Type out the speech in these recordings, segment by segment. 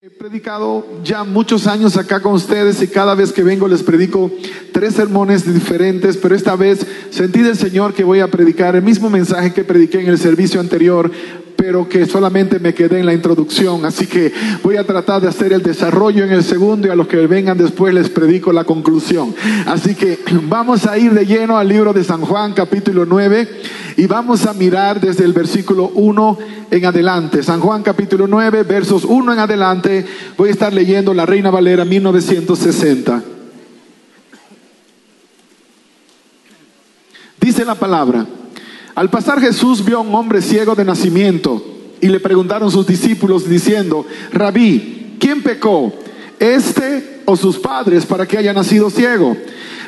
He predicado ya muchos años acá con ustedes y cada vez que vengo les predico tres sermones diferentes, pero esta vez sentí del Señor que voy a predicar el mismo mensaje que prediqué en el servicio anterior, pero que solamente me quedé en la introducción, así que voy a tratar de hacer el desarrollo en el segundo y a los que vengan después les predico la conclusión. Así que vamos a ir de lleno al libro de San Juan capítulo 9 y vamos a mirar desde el versículo 1 en adelante. San Juan capítulo 9, versos 1 en adelante. Voy a estar leyendo la Reina Valera 1960. Dice la palabra, al pasar Jesús vio a un hombre ciego de nacimiento y le preguntaron sus discípulos diciendo, Rabí, ¿quién pecó? ¿Este o sus padres para que haya nacido ciego?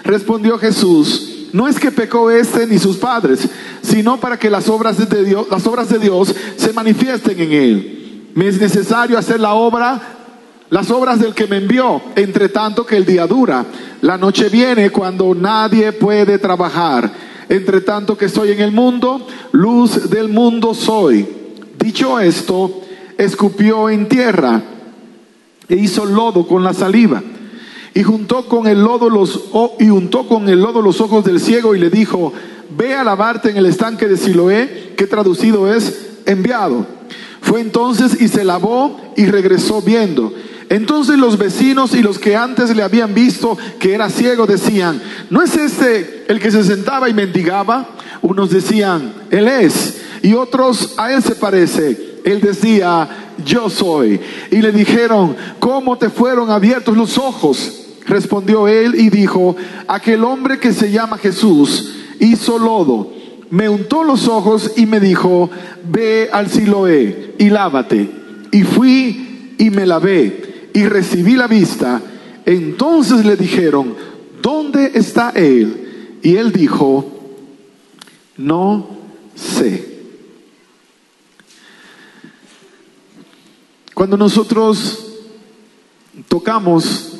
Respondió Jesús, no es que pecó este ni sus padres, sino para que las obras de Dios, las obras de Dios se manifiesten en él. Me es necesario hacer la obra, las obras del que me envió, entre tanto que el día dura. La noche viene cuando nadie puede trabajar. Entre tanto que estoy en el mundo, luz del mundo soy. Dicho esto, escupió en tierra e hizo lodo con la saliva y juntó con el lodo los y juntó con el lodo los ojos del ciego y le dijo, "Ve a lavarte en el estanque de Siloé", que traducido es enviado. Fue entonces y se lavó y regresó viendo. Entonces los vecinos y los que antes le habían visto que era ciego decían, ¿no es este el que se sentaba y mendigaba? Unos decían, Él es, y otros, a Él se parece. Él decía, yo soy. Y le dijeron, ¿cómo te fueron abiertos los ojos? Respondió él y dijo, aquel hombre que se llama Jesús hizo lodo, me untó los ojos y me dijo, ve al Siloé y lávate. Y fui y me lavé y recibí la vista. Entonces le dijeron, ¿dónde está él? Y él dijo, no sé. Cuando nosotros tocamos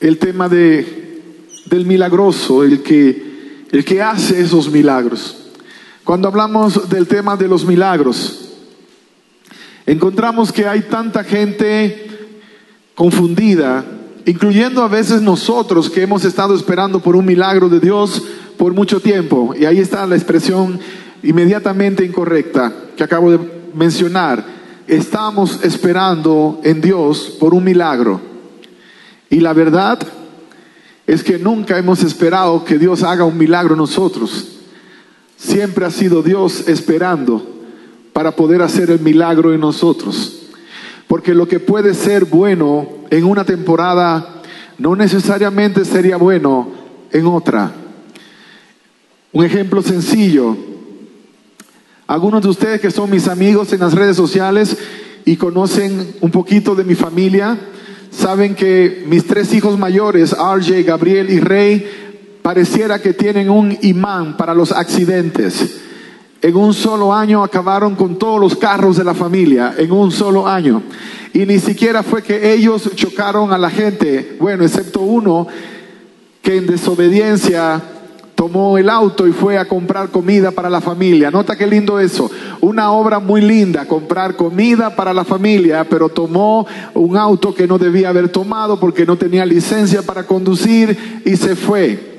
el tema de, del milagroso, el que, el que hace esos milagros, cuando hablamos del tema de los milagros, encontramos que hay tanta gente confundida, incluyendo a veces nosotros que hemos estado esperando por un milagro de Dios por mucho tiempo. Y ahí está la expresión inmediatamente incorrecta que acabo de mencionar estamos esperando en Dios por un milagro. Y la verdad es que nunca hemos esperado que Dios haga un milagro nosotros. Siempre ha sido Dios esperando para poder hacer el milagro en nosotros. Porque lo que puede ser bueno en una temporada no necesariamente sería bueno en otra. Un ejemplo sencillo, algunos de ustedes que son mis amigos en las redes sociales y conocen un poquito de mi familia, saben que mis tres hijos mayores, RJ, Gabriel y Rey, pareciera que tienen un imán para los accidentes. En un solo año acabaron con todos los carros de la familia, en un solo año. Y ni siquiera fue que ellos chocaron a la gente, bueno, excepto uno que en desobediencia tomó el auto y fue a comprar comida para la familia. Nota qué lindo eso. Una obra muy linda, comprar comida para la familia, pero tomó un auto que no debía haber tomado porque no tenía licencia para conducir y se fue.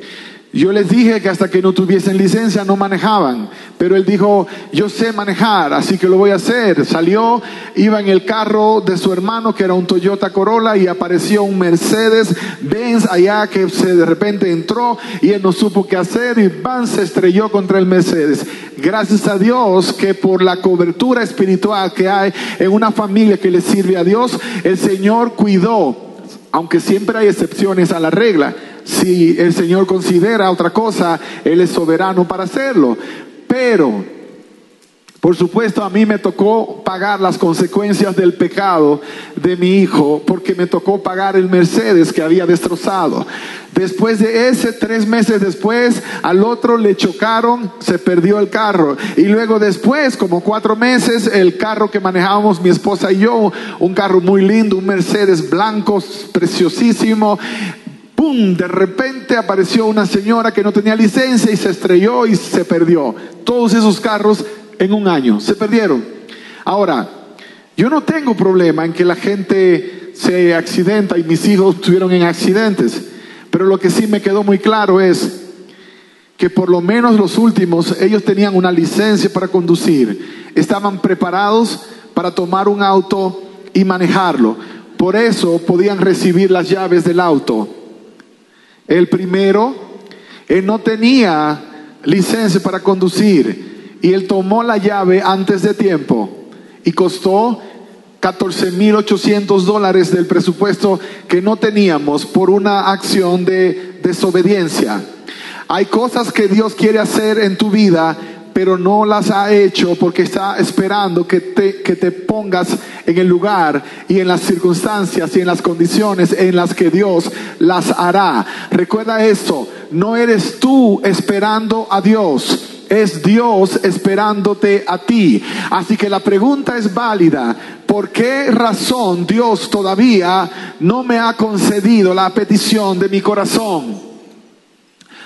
Yo les dije que hasta que no tuviesen licencia no manejaban, pero él dijo, yo sé manejar, así que lo voy a hacer. Salió, iba en el carro de su hermano que era un Toyota Corolla y apareció un Mercedes Benz allá que se de repente entró y él no supo qué hacer y van se estrelló contra el Mercedes. Gracias a Dios que por la cobertura espiritual que hay en una familia que le sirve a Dios, el Señor cuidó, aunque siempre hay excepciones a la regla si el Señor considera otra cosa, Él es soberano para hacerlo. Pero, por supuesto, a mí me tocó pagar las consecuencias del pecado de mi hijo, porque me tocó pagar el Mercedes que había destrozado. Después de ese, tres meses después, al otro le chocaron, se perdió el carro. Y luego después, como cuatro meses, el carro que manejábamos mi esposa y yo, un carro muy lindo, un Mercedes blanco, preciosísimo, ¡pum! De repente apareció una señora que no tenía licencia y se estrelló y se perdió. Todos esos carros en un año se perdieron. Ahora, yo no tengo problema en que la gente se accidenta y mis hijos estuvieron en accidentes. Pero lo que sí me quedó muy claro es que por lo menos los últimos, ellos tenían una licencia para conducir, estaban preparados para tomar un auto y manejarlo. Por eso podían recibir las llaves del auto. El primero, él no tenía licencia para conducir y él tomó la llave antes de tiempo y costó 14.800 dólares del presupuesto que no teníamos por una acción de desobediencia. Hay cosas que Dios quiere hacer en tu vida pero no las ha hecho porque está esperando que te, que te pongas en el lugar y en las circunstancias y en las condiciones en las que Dios las hará. Recuerda esto, no eres tú esperando a Dios. Es Dios esperándote a ti. Así que la pregunta es válida. ¿Por qué razón Dios todavía no me ha concedido la petición de mi corazón?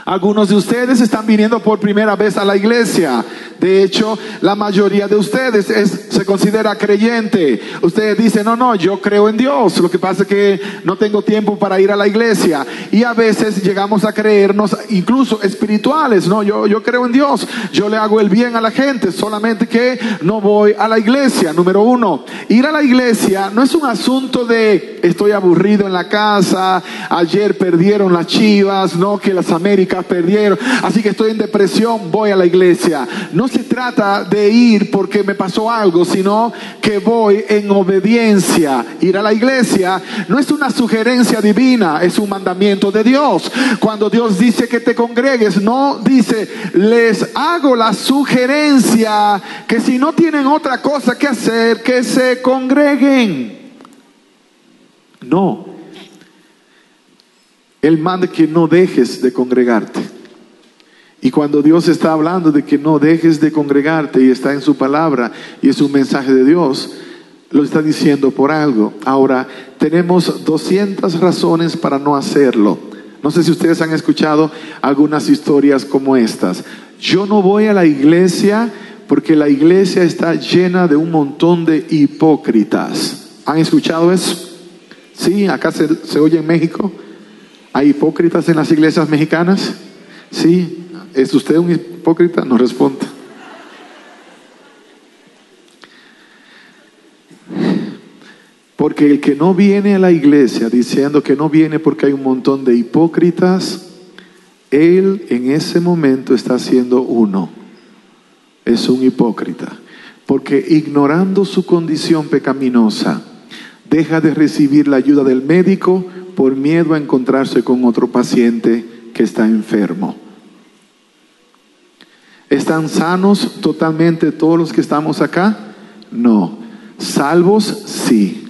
Algunos de ustedes están viniendo por primera vez a la iglesia. De hecho, la mayoría de ustedes se considera creyente. Ustedes dicen, no, no, yo creo en Dios. Lo que pasa es que no tengo tiempo para ir a la iglesia. Y a veces llegamos a creernos incluso espirituales. No, yo, yo creo en Dios. Yo le hago el bien a la gente. Solamente que no voy a la iglesia. Número uno, ir a la iglesia no es un asunto de estoy aburrido en la casa. Ayer perdieron las chivas. No, que las Américas perdieron, así que estoy en depresión, voy a la iglesia. No se trata de ir porque me pasó algo, sino que voy en obediencia. Ir a la iglesia no es una sugerencia divina, es un mandamiento de Dios. Cuando Dios dice que te congregues, no dice, les hago la sugerencia que si no tienen otra cosa que hacer, que se congreguen. No, él manda que no dejes de congregarte. Y cuando Dios está hablando de que no dejes de congregarte y está en su palabra y es un mensaje de Dios, lo está diciendo por algo. Ahora, tenemos 200 razones para no hacerlo. No sé si ustedes han escuchado algunas historias como estas. Yo no voy a la iglesia porque la iglesia está llena de un montón de hipócritas. ¿Han escuchado eso? Sí, acá se, se oye en México. ¿Hay hipócritas en las iglesias mexicanas? Sí. ¿Es usted un hipócrita? No responda. Porque el que no viene a la iglesia diciendo que no viene porque hay un montón de hipócritas, él en ese momento está siendo uno. Es un hipócrita. Porque ignorando su condición pecaminosa, deja de recibir la ayuda del médico por miedo a encontrarse con otro paciente que está enfermo. ¿Están sanos totalmente todos los que estamos acá? No. Salvos, sí.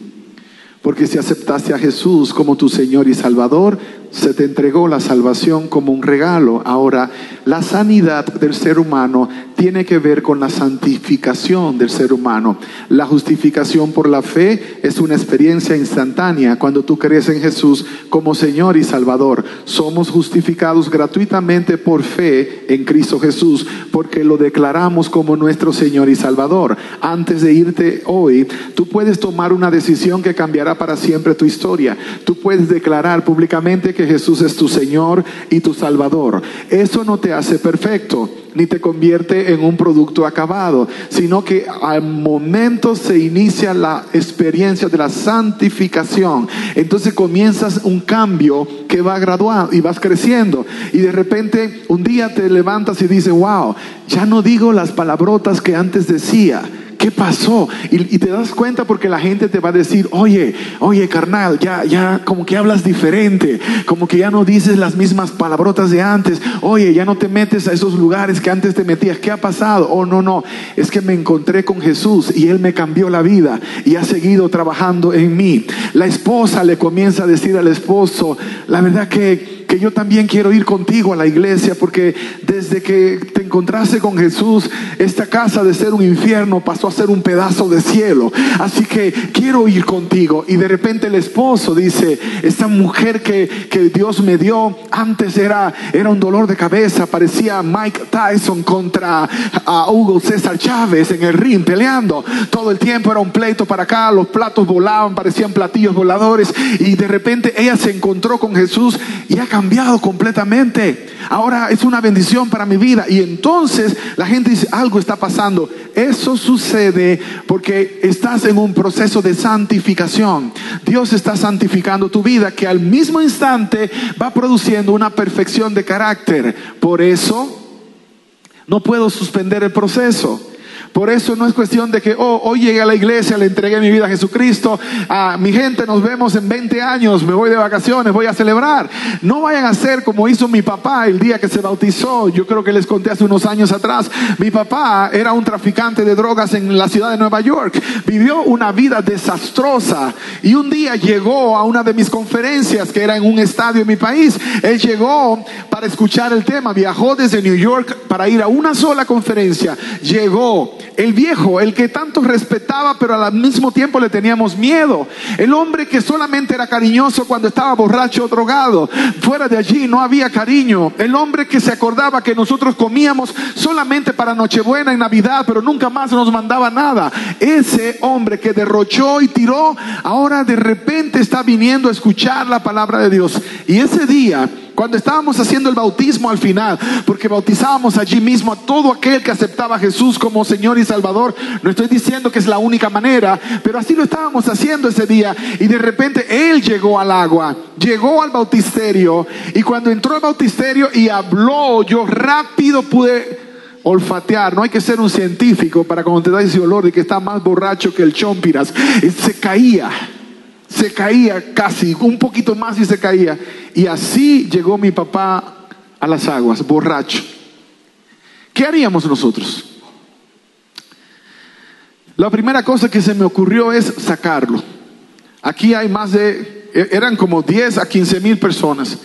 Porque si aceptaste a Jesús como tu Señor y Salvador, se te entregó la salvación como un regalo. Ahora, la sanidad del ser humano tiene que ver con la santificación del ser humano. La justificación por la fe es una experiencia instantánea cuando tú crees en Jesús como Señor y Salvador. Somos justificados gratuitamente por fe en Cristo Jesús porque lo declaramos como nuestro Señor y Salvador. Antes de irte hoy, tú puedes tomar una decisión que cambiará para siempre tu historia. Tú puedes declarar públicamente que Jesús es tu Señor y tu Salvador. Eso no te hace perfecto ni te convierte en un producto acabado, sino que al momento se inicia la experiencia de la santificación. Entonces comienzas un cambio que va graduando y vas creciendo. Y de repente un día te levantas y dices, wow, ya no digo las palabrotas que antes decía ¿Qué pasó? Y, te das cuenta porque la gente te va a decir, oye, oye, carnal, ya, ya, como que hablas diferente, como que ya no dices las mismas palabrotas de antes, oye, ya no te metes a esos lugares que antes te metías, ¿qué ha pasado? Oh, no, no, es que me encontré con Jesús y Él me cambió la vida y ha seguido trabajando en mí. La esposa le comienza a decir al esposo, la verdad que que yo también quiero ir contigo a la iglesia porque desde que te encontraste con Jesús, esta casa de ser un infierno pasó a ser un pedazo de cielo. Así que quiero ir contigo. Y de repente el esposo dice, esta mujer que, que Dios me dio antes era, era un dolor de cabeza, parecía Mike Tyson contra a Hugo César Chávez en el ring peleando. Todo el tiempo era un pleito para acá, los platos volaban, parecían platillos voladores y de repente ella se encontró con Jesús y ha cambiado completamente. Ahora es una bendición para mi vida y entonces la gente dice, algo está pasando. Eso sucede porque estás en un proceso de santificación. Dios está santificando tu vida que al mismo instante va produciendo una perfección de carácter. Por eso no puedo suspender el proceso. Por eso no es cuestión de que, oh, hoy llegué a la iglesia, le entregué mi vida a Jesucristo, a mi gente nos vemos en 20 años, me voy de vacaciones, voy a celebrar. No vayan a hacer como hizo mi papá el día que se bautizó. Yo creo que les conté hace unos años atrás. Mi papá era un traficante de drogas en la ciudad de Nueva York. Vivió una vida desastrosa y un día llegó a una de mis conferencias que era en un estadio en mi país. Él llegó para escuchar el tema, viajó desde New York para ir a una sola conferencia. Llegó el viejo, el que tanto respetaba, pero al mismo tiempo le teníamos miedo. El hombre que solamente era cariñoso cuando estaba borracho o drogado. Fuera de allí no había cariño. El hombre que se acordaba que nosotros comíamos solamente para Nochebuena y Navidad, pero nunca más nos mandaba nada. Ese hombre que derrochó y tiró, ahora de repente está viniendo a escuchar la palabra de Dios. Y ese día cuando estábamos haciendo el bautismo al final, porque bautizábamos allí mismo a todo aquel que aceptaba a Jesús como Señor y Salvador, no estoy diciendo que es la única manera, pero así lo estábamos haciendo ese día. Y de repente Él llegó al agua, llegó al bautisterio, y cuando entró al bautisterio y habló, yo rápido pude olfatear, no hay que ser un científico para cuando te da ese olor de que está más borracho que el chompiras, se caía se caía casi, un poquito más y se caía. Y así llegó mi papá a las aguas, borracho. ¿Qué haríamos nosotros? La primera cosa que se me ocurrió es sacarlo. Aquí hay más de, e-, eran como 10 a 15 mil personas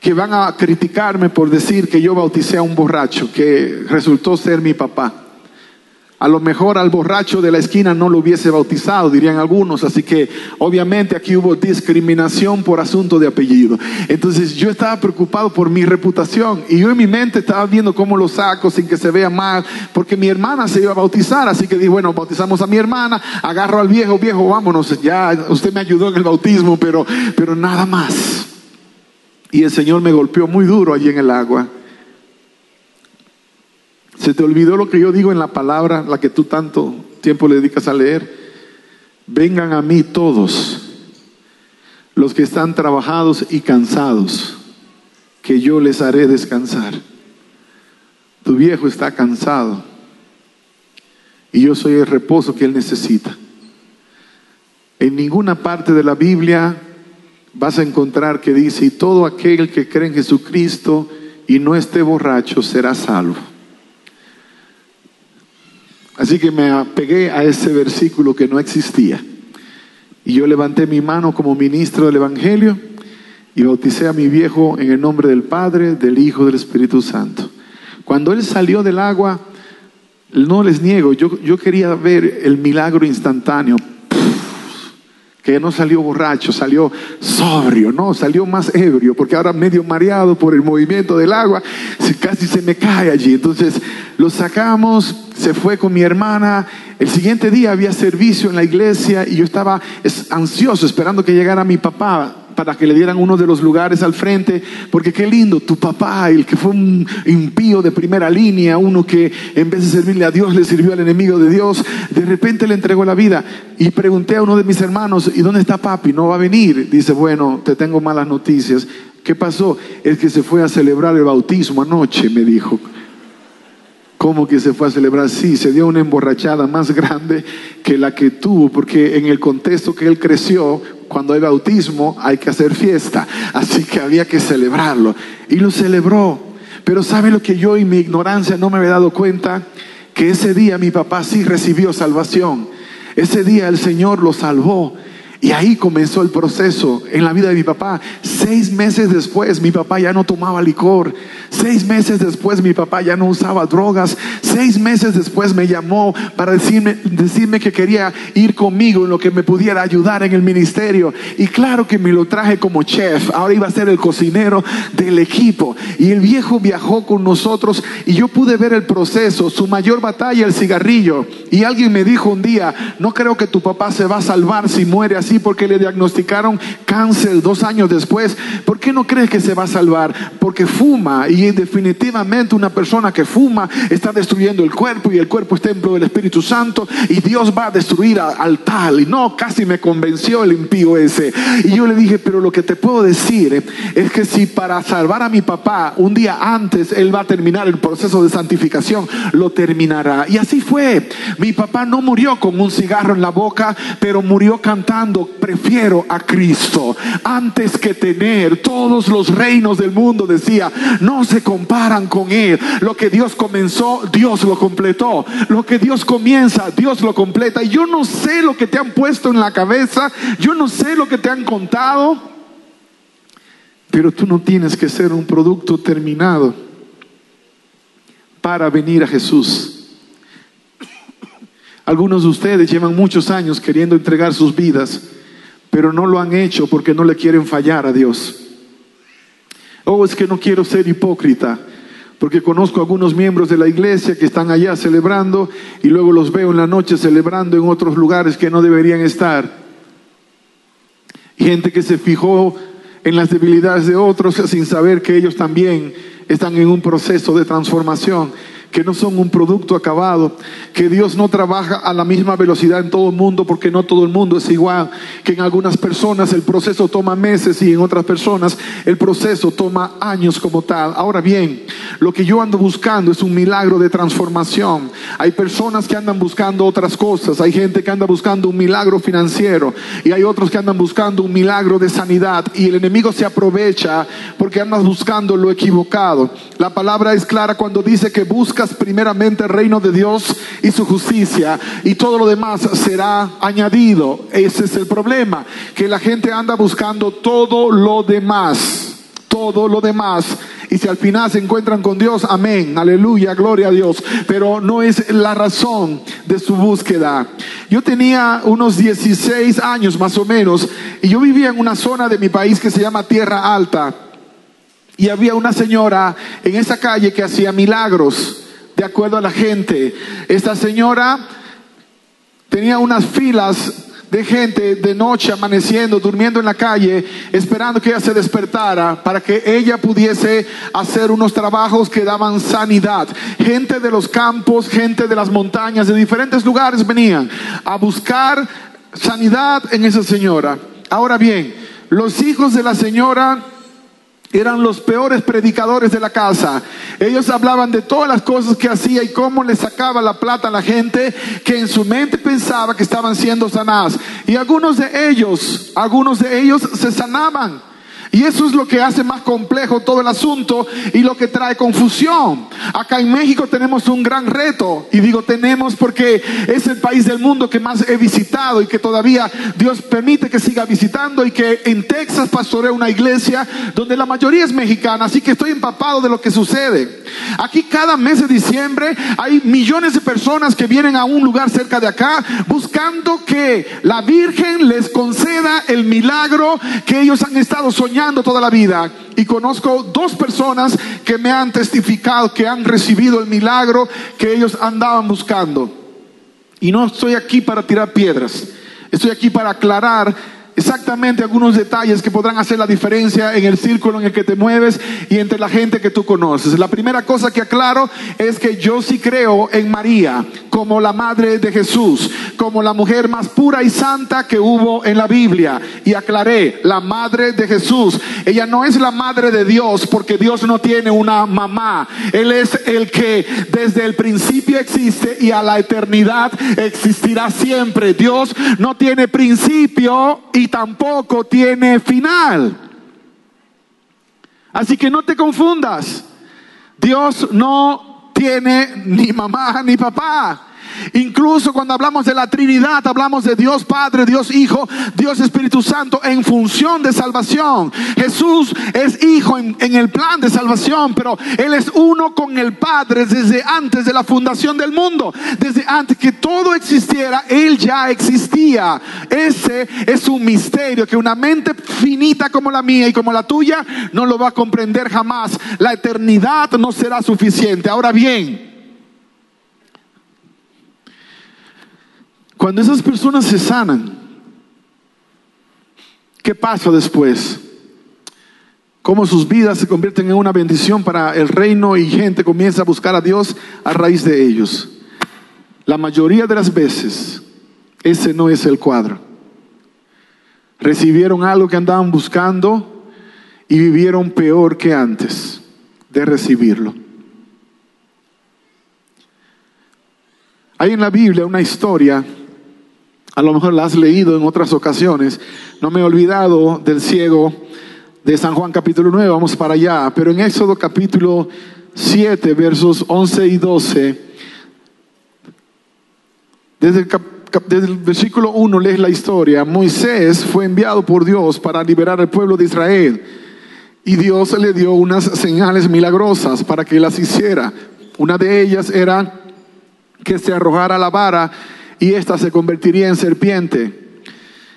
que van a criticarme por decir que yo bauticé a un borracho, que resultó ser mi papá. A lo mejor al borracho de la esquina no lo hubiese bautizado, dirían algunos. Así que obviamente aquí hubo discriminación por asunto de apellido. Entonces yo estaba preocupado por mi reputación y yo en mi mente estaba viendo cómo lo saco sin que se vea mal, porque mi hermana se iba a bautizar. Así que dije, bueno, bautizamos a mi hermana, agarro al viejo, viejo, vámonos. Ya usted me ayudó en el bautismo, pero, pero nada más. Y el Señor me golpeó muy duro allí en el agua. ¿Se te olvidó lo que yo digo en la palabra, la que tú tanto tiempo le dedicas a leer? Vengan a mí todos los que están trabajados y cansados, que yo les haré descansar. Tu viejo está cansado y yo soy el reposo que él necesita. En ninguna parte de la Biblia vas a encontrar que dice, y todo aquel que cree en Jesucristo y no esté borracho será salvo. Así que me apegué a ese versículo que no existía. Y yo levanté mi mano como ministro del Evangelio y bauticé a mi viejo en el nombre del Padre, del Hijo, del Espíritu Santo. Cuando él salió del agua, no les niego, yo, yo quería ver el milagro instantáneo, que no salió borracho, salió sobrio, no, salió más ebrio, porque ahora medio mareado por el movimiento del agua, casi se me cae allí. Entonces lo sacamos, se fue con mi hermana. El siguiente día había servicio en la iglesia y yo estaba ansioso esperando que llegara mi papá para que le dieran uno de los lugares al frente, porque qué lindo, tu papá, el que fue un impío de primera línea, uno que en vez de servirle a Dios le sirvió al enemigo de Dios, de repente le entregó la vida. Y pregunté a uno de mis hermanos, ¿y dónde está papi? No va a venir. Dice, bueno, te tengo malas noticias. ¿Qué pasó? Es que se fue a celebrar el bautismo anoche, me dijo. ¿Cómo que se fue a celebrar? Sí, se dio una emborrachada más grande que la que tuvo, porque en el contexto que él creció, cuando hay bautismo hay que hacer fiesta, así que había que celebrarlo. Y lo celebró. Pero ¿sabe lo que yo y mi ignorancia no me había dado cuenta? Que ese día mi papá sí recibió salvación. Ese día el Señor lo salvó. Y ahí comenzó el proceso en la vida de mi papá. Seis meses después mi papá ya no tomaba licor. Seis meses después mi papá ya no usaba drogas. Seis meses después me llamó para decirme, decirme que quería ir conmigo en lo que me pudiera ayudar en el ministerio. Y claro que me lo traje como chef. Ahora iba a ser el cocinero del equipo. Y el viejo viajó con nosotros y yo pude ver el proceso. Su mayor batalla, el cigarrillo. Y alguien me dijo un día, no creo que tu papá se va a salvar si muere así porque le diagnosticaron cáncer dos años después. ¿Por qué no crees que se va a salvar? Porque fuma y definitivamente una persona que fuma está destruyendo el cuerpo y el cuerpo es templo del Espíritu Santo y Dios va a destruir al tal. Y no, casi me convenció el impío ese. Y yo le dije, pero lo que te puedo decir es que si para salvar a mi papá un día antes él va a terminar el proceso de santificación, lo terminará. Y así fue. Mi papá no murió con un cigarro en la boca, pero murió cantando prefiero a Cristo antes que tener todos los reinos del mundo, decía, no se comparan con Él. Lo que Dios comenzó, Dios lo completó. Lo que Dios comienza, Dios lo completa. Yo no sé lo que te han puesto en la cabeza, yo no sé lo que te han contado, pero tú no tienes que ser un producto terminado para venir a Jesús. Algunos de ustedes llevan muchos años queriendo entregar sus vidas, pero no lo han hecho porque no le quieren fallar a Dios. Oh, es que no quiero ser hipócrita, porque conozco algunos miembros de la iglesia que están allá celebrando y luego los veo en la noche celebrando en otros lugares que no deberían estar. Gente que se fijó en las debilidades de otros sin saber que ellos también están en un proceso de transformación que no son un producto acabado, que Dios no trabaja a la misma velocidad en todo el mundo porque no todo el mundo es igual, que en algunas personas el proceso toma meses y en otras personas el proceso toma años como tal. Ahora bien, lo que yo ando buscando es un milagro de transformación. Hay personas que andan buscando otras cosas, hay gente que anda buscando un milagro financiero y hay otros que andan buscando un milagro de sanidad y el enemigo se aprovecha porque andas buscando lo equivocado. La palabra es clara cuando dice que busca primeramente el reino de Dios y su justicia y todo lo demás será añadido. Ese es el problema, que la gente anda buscando todo lo demás, todo lo demás. Y si al final se encuentran con Dios, amén, aleluya, gloria a Dios. Pero no es la razón de su búsqueda. Yo tenía unos 16 años más o menos y yo vivía en una zona de mi país que se llama Tierra Alta. Y había una señora en esa calle que hacía milagros de acuerdo a la gente. Esta señora tenía unas filas de gente de noche amaneciendo, durmiendo en la calle, esperando que ella se despertara para que ella pudiese hacer unos trabajos que daban sanidad. Gente de los campos, gente de las montañas, de diferentes lugares venían a buscar sanidad en esa señora. Ahora bien, los hijos de la señora eran los peores predicadores de la casa. Ellos hablaban de todas las cosas que hacía y cómo le sacaba la plata a la gente que en su mente pensaba que estaban siendo sanadas. Y algunos de ellos, algunos de ellos se sanaban. Y eso es lo que hace más complejo todo el asunto y lo que trae confusión. Acá en México tenemos un gran reto, y digo tenemos porque es el país del mundo que más he visitado y que todavía Dios permite que siga visitando y que en Texas pastoreo una iglesia donde la mayoría es mexicana, así que estoy empapado de lo que sucede. Aquí cada mes de diciembre hay millones de personas que vienen a un lugar cerca de acá buscando que la Virgen les conceda el milagro que ellos han estado soñando toda la vida y conozco dos personas que me han testificado que han recibido el milagro que ellos andaban buscando. Y no estoy aquí para tirar piedras, estoy aquí para aclarar exactamente algunos detalles que podrán hacer la diferencia en el círculo en el que te mueves y entre la gente que tú conoces. La primera cosa que aclaro es que yo sí creo en María como la madre de Jesús, como la mujer más pura y santa que hubo en la Biblia. Y aclaré, la madre de Jesús. Ella no es la madre de Dios porque Dios no tiene una mamá. Él es el que desde el principio existe y a la eternidad existirá siempre. Dios no tiene principio y tampoco tiene final. Así que no te confundas. Dios no tiene ni mamá ni papá. Incluso cuando hablamos de la Trinidad, hablamos de Dios Padre, Dios Hijo, Dios Espíritu Santo en función de salvación. Jesús es Hijo en, el plan de salvación, pero Él es uno con el Padre desde antes de la fundación del mundo. Desde antes que todo existiera, Él ya existía. Ese es un misterio que una mente finita como la mía y como la tuya no lo va a comprender jamás. La eternidad no será suficiente. Ahora bien, cuando esas personas se sanan, ¿qué pasa después? cómo sus vidas se convierten en una bendición para el reino y gente comienza a buscar a Dios a raíz de ellos. La mayoría de las veces, ese no es el cuadro. Recibieron algo que andaban buscando y vivieron peor que antes de recibirlo. Hay en la Biblia una historia, a lo mejor la has leído en otras ocasiones, no me he olvidado del ciego de San Juan capítulo 9, vamos para allá, pero en Éxodo capítulo 7, versos 11 y 12, desde el, versículo 1 lees la historia, Moisés fue enviado por Dios para liberar al pueblo de Israel. Y Dios le dio unas señales milagrosas para que las hiciera. Una de ellas era que se arrojara la vara y ésta se convertiría en serpiente.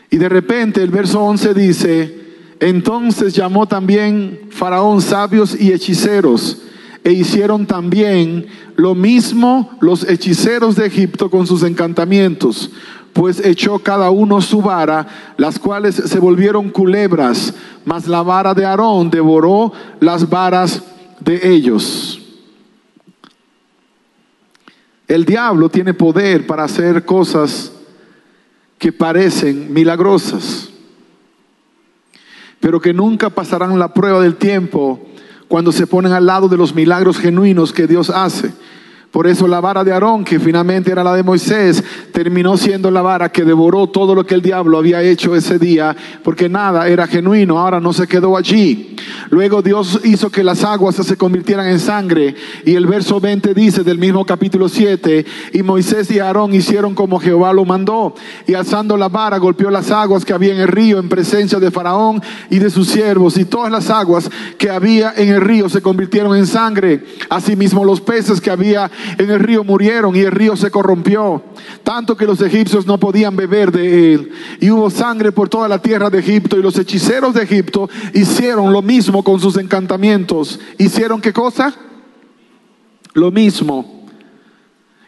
Y de repente el verso 11 dice, entonces llamó también Faraón sabios y hechiceros, e hicieron también lo mismo los hechiceros de Egipto con sus encantamientos, pues echó cada uno su vara, las cuales se volvieron culebras, mas la vara de Aarón devoró las varas de ellos. El diablo tiene poder para hacer cosas que parecen milagrosas pero que nunca pasarán la prueba del tiempo cuando se ponen al lado de los milagros genuinos que Dios hace. Por eso la vara de Aarón, que finalmente era la de Moisés, terminó siendo la vara que devoró todo lo que el diablo había hecho ese día, porque nada era genuino, ahora no se quedó allí. Luego Dios hizo que las aguas se convirtieran en sangre, y el verso 20 dice del mismo capítulo 7, y Moisés y Aarón hicieron como Jehová lo mandó, y alzando la vara golpeó las aguas que había en el río en presencia de Faraón y de sus siervos, y todas las aguas que había en el río se convirtieron en sangre, asimismo los peces que había en el río murieron y el río se corrompió, tanto que los egipcios no podían beber de él. Y hubo sangre por toda la tierra de Egipto y los hechiceros de Egipto hicieron lo mismo con sus encantamientos. ¿Hicieron qué cosa? Lo mismo.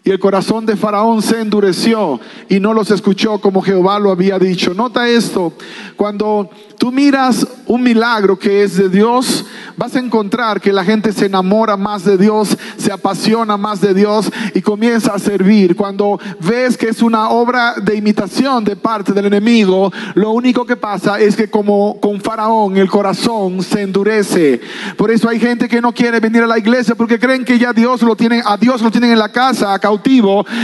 Y el corazón de Faraón se endureció y no los escuchó como Jehová lo había dicho. Nota esto, cuando tú miras un milagro que es de Dios, vas a encontrar que la gente se enamora más de Dios, se apasiona más de Dios y comienza a servir. Cuando ves que es una obra de imitación de parte del enemigo, lo único que pasa es que como con Faraón el corazón se endurece. Por eso hay gente que no quiere venir a la iglesia porque creen que ya Dios lo tienen, a Dios lo tienen en la casa,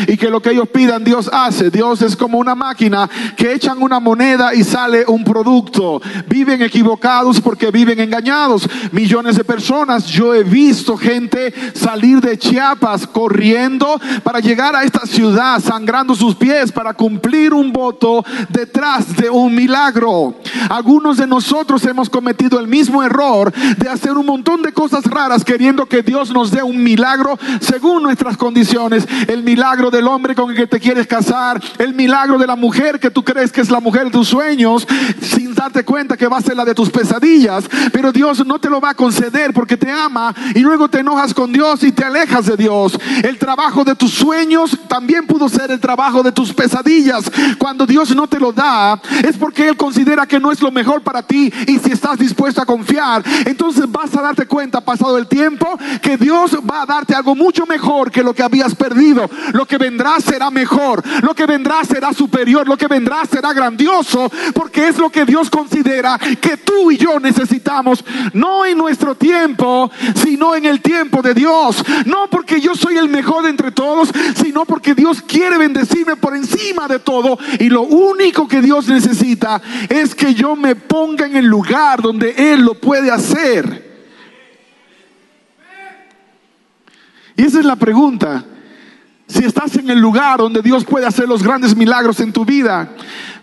y que lo que ellos pidan Dios hace. Dios es como una máquina que echan una moneda y sale un producto. Viven equivocados porque viven engañados. Millones de personas, yo he visto gente salir de Chiapas corriendo para llegar a esta ciudad, sangrando sus pies para cumplir un voto detrás de un milagro. Algunos de nosotros hemos cometido el mismo error de hacer un montón de cosas raras queriendo que Dios nos dé un milagro según nuestras condiciones. El milagro del hombre con el que te quieres casar, el milagro de la mujer que tú crees que es la mujer de tus sueños, sin darte cuenta que va a ser la de tus pesadillas, pero Dios no te lo va a conceder porque te ama y luego te enojas con Dios y te alejas de Dios. El trabajo de tus sueños también pudo ser el trabajo de tus pesadillas. Cuando Dios no te lo da, es porque Él considera que no es lo mejor para ti y si estás dispuesto a confiar, entonces vas a darte cuenta, pasado el tiempo, que Dios va a darte algo mucho mejor que lo que habías perdido. Lo que vendrá será mejor, lo que vendrá será superior, lo que vendrá será grandioso, porque es lo que Dios considera que tú y yo necesitamos, no en nuestro tiempo, sino en el tiempo de Dios. No porque yo soy el mejor entre todos, sino porque Dios quiere bendecirme por encima de todo. Y lo único que Dios necesita es que yo me ponga en el lugar donde Él lo puede hacer. Y esa es la pregunta. Si estás en el lugar donde Dios puede hacer los grandes milagros en tu vida,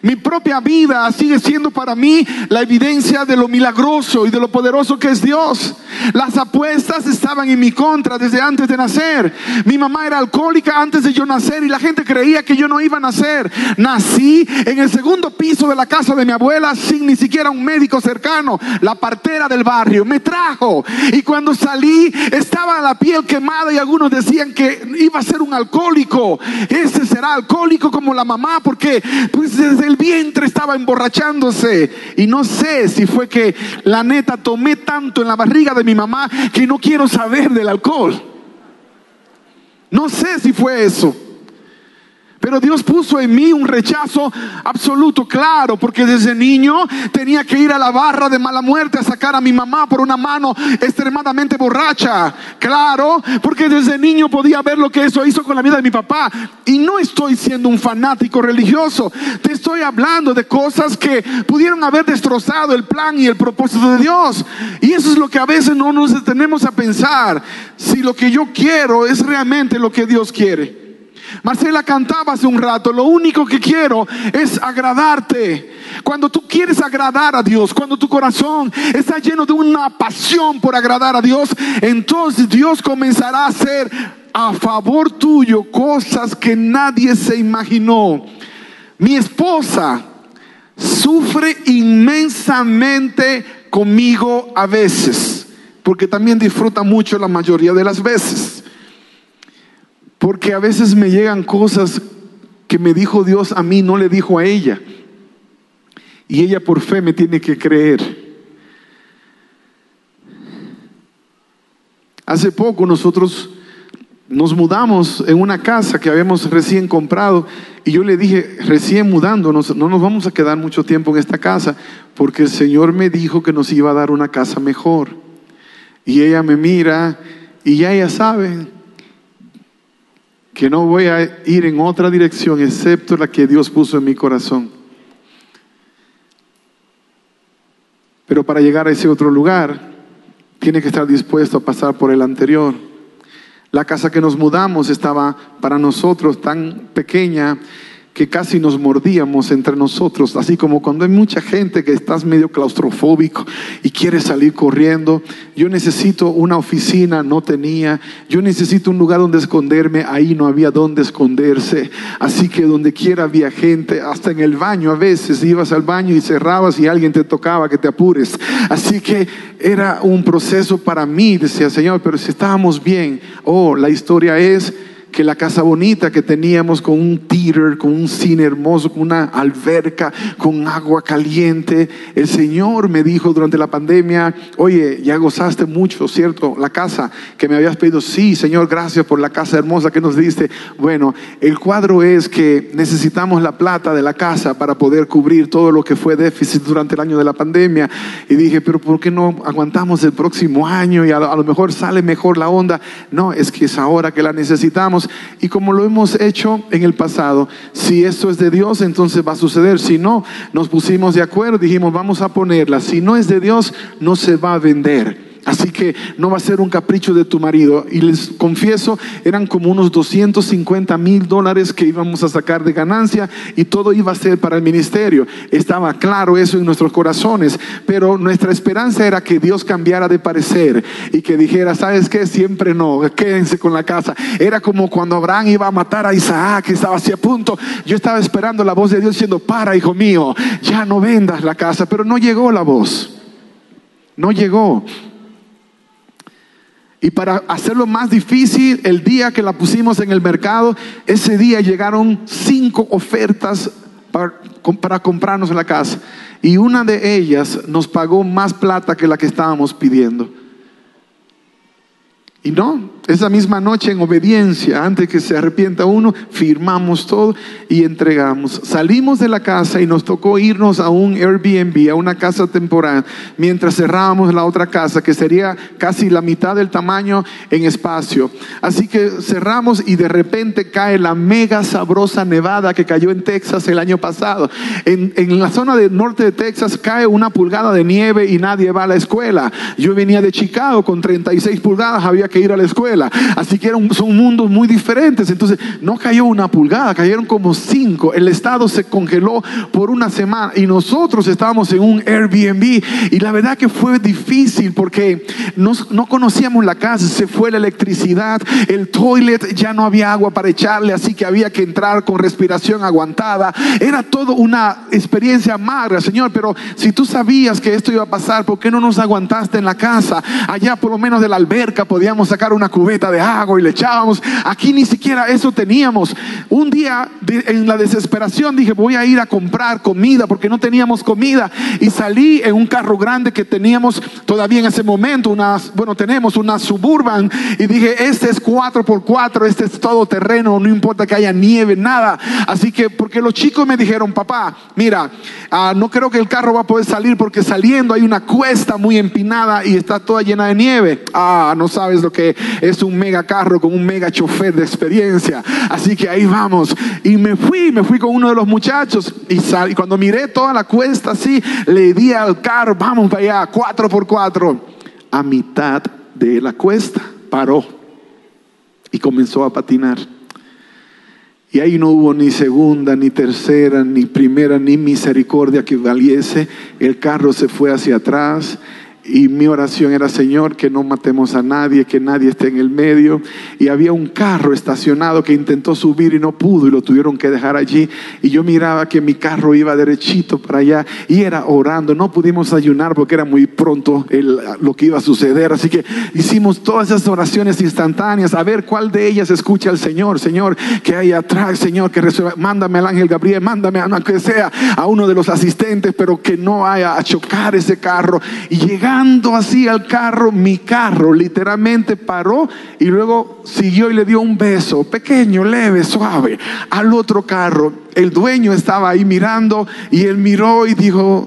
mi propia vida sigue siendo para mí la evidencia de lo milagroso y de lo poderoso que es Dios. Las apuestas estaban en mi contra desde antes de nacer. Mi mamá era alcohólica antes de yo nacer y la gente creía que yo no iba a nacer. Nací en el segundo piso de la casa de mi abuela sin ni siquiera un médico cercano. La partera del barrio me trajo y cuando salí estaba la piel quemada y algunos decían que iba a ser un alcohólico. Este será alcohólico como la mamá porque pues desde el vientre estaba emborrachándose. Y no sé si fue que la neta tomé tanto en la barriga de mi mamá que no quiero saber del alcohol. No sé si fue eso. Pero Dios puso en mí un rechazo absoluto, claro, porque desde niño tenía que ir a la barra de mala muerte a sacar a mi mamá por una mano extremadamente borracha. Claro, porque desde niño podía ver lo que eso hizo con la vida de mi papá. Y no estoy siendo un fanático religioso, te estoy hablando de cosas que pudieron haber destrozado el plan y el propósito de Dios. Y eso es lo que a veces no nos detenemos a pensar, si lo que yo quiero es realmente lo que Dios quiere. Marcela cantaba hace un rato, lo único que quiero es agradarte. Cuando tú quieres agradar a Dios, cuando tu corazón está lleno de una pasión por agradar a Dios, entonces Dios comenzará a hacer a favor tuyo cosas que nadie se imaginó. Mi esposa sufre inmensamente conmigo a veces, porque también disfruta mucho la mayoría de las veces. Porque a veces me llegan cosas que me dijo Dios a mí, no le dijo a ella. Y ella por fe me tiene que creer. Hace poco nosotros nos mudamos en una casa que habíamos recién comprado y yo le dije, recién mudándonos, no nos vamos a quedar mucho tiempo en esta casa porque el Señor me dijo que nos iba a dar una casa mejor. Y ella me mira y ya ella sabe, que no voy a ir en otra dirección excepto la que Dios puso en mi corazón. Pero para llegar a ese otro lugar, tiene que estar dispuesto a pasar por el anterior. La casa que nos mudamos estaba para nosotros tan pequeña que casi nos mordíamos entre nosotros, así como cuando hay mucha gente que estás medio claustrofóbico y quiere salir corriendo. Yo necesito una oficina, no tenía. Yo necesito un lugar donde esconderme, ahí no había donde esconderse. Así que donde quiera había gente, hasta en el baño a veces ibas al baño y cerrabas y alguien te tocaba que te apures. Así que era un proceso para mí, decía Señor, pero si estábamos bien, oh, la historia es que la casa bonita que teníamos con un theater, con un cine hermoso, con una alberca, con agua caliente. El Señor me dijo durante la pandemia, oye, ya gozaste mucho, ¿cierto? La casa que me habías pedido, sí, Señor, gracias por la casa hermosa que nos diste. Bueno, el cuadro es que necesitamos la plata de la casa para poder cubrir todo lo que fue déficit durante el año de la pandemia. Y dije, pero ¿por qué no aguantamos el próximo año y a lo, mejor sale mejor la onda? No, es que es ahora que la necesitamos y como lo hemos hecho en el pasado, si esto es de Dios, entonces va a suceder. Si no, nos pusimos de acuerdo, dijimos, vamos a ponerla. Si no es de Dios, no se va a vender. Así que no va a ser un capricho de tu marido. Y les confieso, eran como unos 250 mil dólares que íbamos a sacar de ganancia y todo iba a ser para el ministerio. Estaba claro eso en nuestros corazones, pero nuestra esperanza era que Dios cambiara de parecer y que dijera, ¿sabes qué? Siempre no, quédense con la casa. Era como cuando Abraham iba a matar a Isaac, que estaba así a punto. Yo estaba esperando la voz de Dios diciendo, para, hijo mío, ya no vendas la casa, pero no llegó la voz. No llegó. Y para hacerlo más difícil, el día que la pusimos en el mercado, ese día llegaron cinco ofertas para, comprarnos la casa. Y una de ellas nos pagó más plata que la que estábamos pidiendo. Y no, esa misma noche en obediencia, antes que se arrepienta uno, firmamos todo y entregamos. Salimos de la casa y nos tocó irnos a un Airbnb, a una casa temporal, mientras cerrábamos la otra casa, que sería casi la mitad del tamaño en espacio. Así que cerramos y de repente cae la mega sabrosa nevada que cayó en Texas el año pasado. En, en la zona del norte de Texas cae una pulgada de nieve y nadie va a la escuela. Yo venía de Chicago con 36 pulgadas, había que ir a la escuela Así que eran, son mundos muy diferentes. Entonces, no cayó una pulgada, cayeron como cinco. El estado se congeló por una semana y nosotros estábamos en un Airbnb y la verdad que fue difícil porque no, no conocíamos la casa, se fue la electricidad, el toilet ya no había agua para echarle, así que había que entrar con respiración aguantada. Era todo una experiencia amarga, Señor, pero si tú sabías que esto iba a pasar, ¿por qué no nos aguantaste en la casa? Allá por lo menos de la alberca podíamos sacar una cubeta de agua y le echábamos. Aquí ni siquiera eso teníamos. Un día en la desesperación dije, voy a ir a comprar comida porque no teníamos comida. Y salí en un carro grande que teníamos todavía en ese momento, unas, bueno, tenemos una suburban. Y dije, este es 4x4, este es todo terreno, no importa que haya nieve, nada. Así que, porque los chicos me dijeron, papá, mira, ah, no creo que el carro va a poder salir porque saliendo hay una cuesta muy empinada y está toda llena de nieve. Ah, no sabes lo que es un mega carro con un mega chofer de experiencia. Así que ahí vamos. Y me fui, me fui con uno de los muchachos y, y cuando miré toda la cuesta así, le di al carro, vamos para allá, cuatro por cuatro. A mitad de la cuesta paró y comenzó a patinar. Y ahí no hubo ni segunda, ni tercera, ni primera, ni misericordia que valiese. El carro se fue hacia atrás y mi oración era, Señor, que no matemos a nadie, que nadie esté en el medio. Y había un carro estacionado que intentó subir y no pudo y lo tuvieron que dejar allí. Y yo miraba que mi carro iba derechito para allá y era orando. No pudimos ayunar porque era muy pronto lo que iba a suceder. Así que hicimos todas esas oraciones instantáneas. A ver cuál de ellas escucha al Señor. Señor, que hay atrás, Señor, que resuelva. Mándame al ángel Gabriel, mándame, aunque sea a uno de los asistentes, pero que no haya a chocar ese carro. Y llegar así al carro, mi carro literalmente paró y luego siguió y le dio un beso, pequeño, leve, suave, al otro carro. El dueño estaba ahí mirando y él miró y dijo,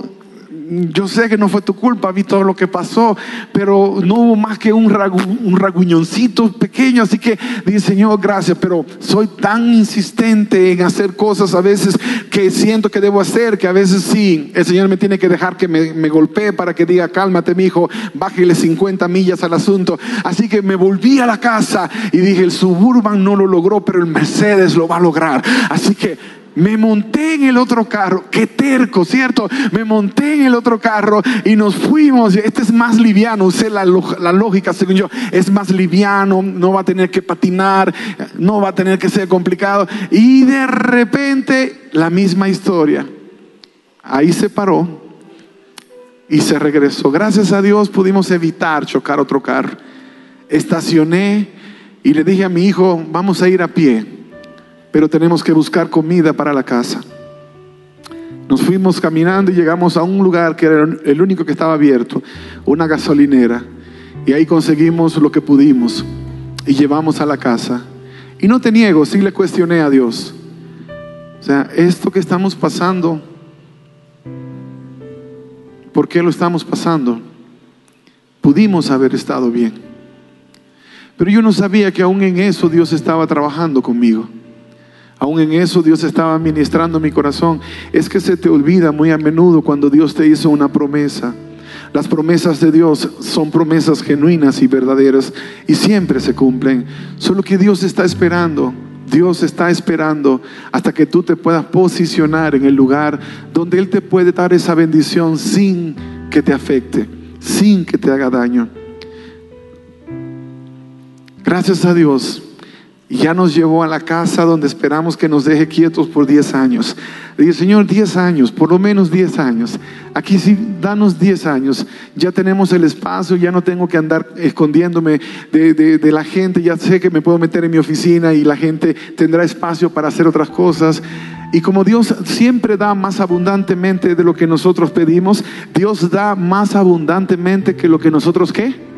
yo sé que no fue tu culpa, vi todo lo que pasó, pero no hubo más que un, un raguñoncito pequeño, así que dije, Señor, gracias, pero soy tan insistente en hacer cosas a veces que siento que debo hacer, que a veces sí, el Señor me tiene que dejar que me, me golpee para que diga, cálmate, mi hijo, bájale 50 millas al asunto. Así que me volví a la casa y dije, el Suburban no lo logró, pero el Mercedes lo va a lograr. Así que me monté en el otro carro, qué terco, ¿cierto? Me monté en el otro carro y nos fuimos. Este es más liviano, usé la, la lógica, según yo, es más liviano, no va a tener que patinar, no va a tener que ser complicado. Y de repente, la misma historia. Ahí se paró y se regresó. Gracias a Dios pudimos evitar chocar otro carro. Estacioné y le dije a mi hijo, vamos a ir a pie pero tenemos que buscar comida para la casa. Nos fuimos caminando y llegamos a un lugar que era el único que estaba abierto, una gasolinera, y ahí conseguimos lo que pudimos y llevamos a la casa. Y no te niego, sí le cuestioné a Dios. O sea, esto que estamos pasando, ¿por qué lo estamos pasando? Pudimos haber estado bien. Pero yo no sabía que aún en eso Dios estaba trabajando conmigo. Aún en eso Dios estaba ministrando mi corazón. Es que se te olvida muy a menudo cuando Dios te hizo una promesa. Las promesas de Dios son promesas genuinas y verdaderas y siempre se cumplen. Solo que Dios está esperando, Dios está esperando hasta que tú te puedas posicionar en el lugar donde Él te puede dar esa bendición sin que te afecte, sin que te haga daño. Gracias a Dios y ya nos llevó a la casa donde esperamos que nos deje quietos por 10 años. Le dije, Señor, 10 años, por lo menos 10 años. Aquí sí, danos 10 años. Ya tenemos el espacio, ya no tengo que andar escondiéndome de, de, la gente. Ya sé que me puedo meter en mi oficina y la gente tendrá espacio para hacer otras cosas. Y como Dios siempre da más abundantemente de lo que nosotros pedimos, Dios da más abundantemente que lo que nosotros qué?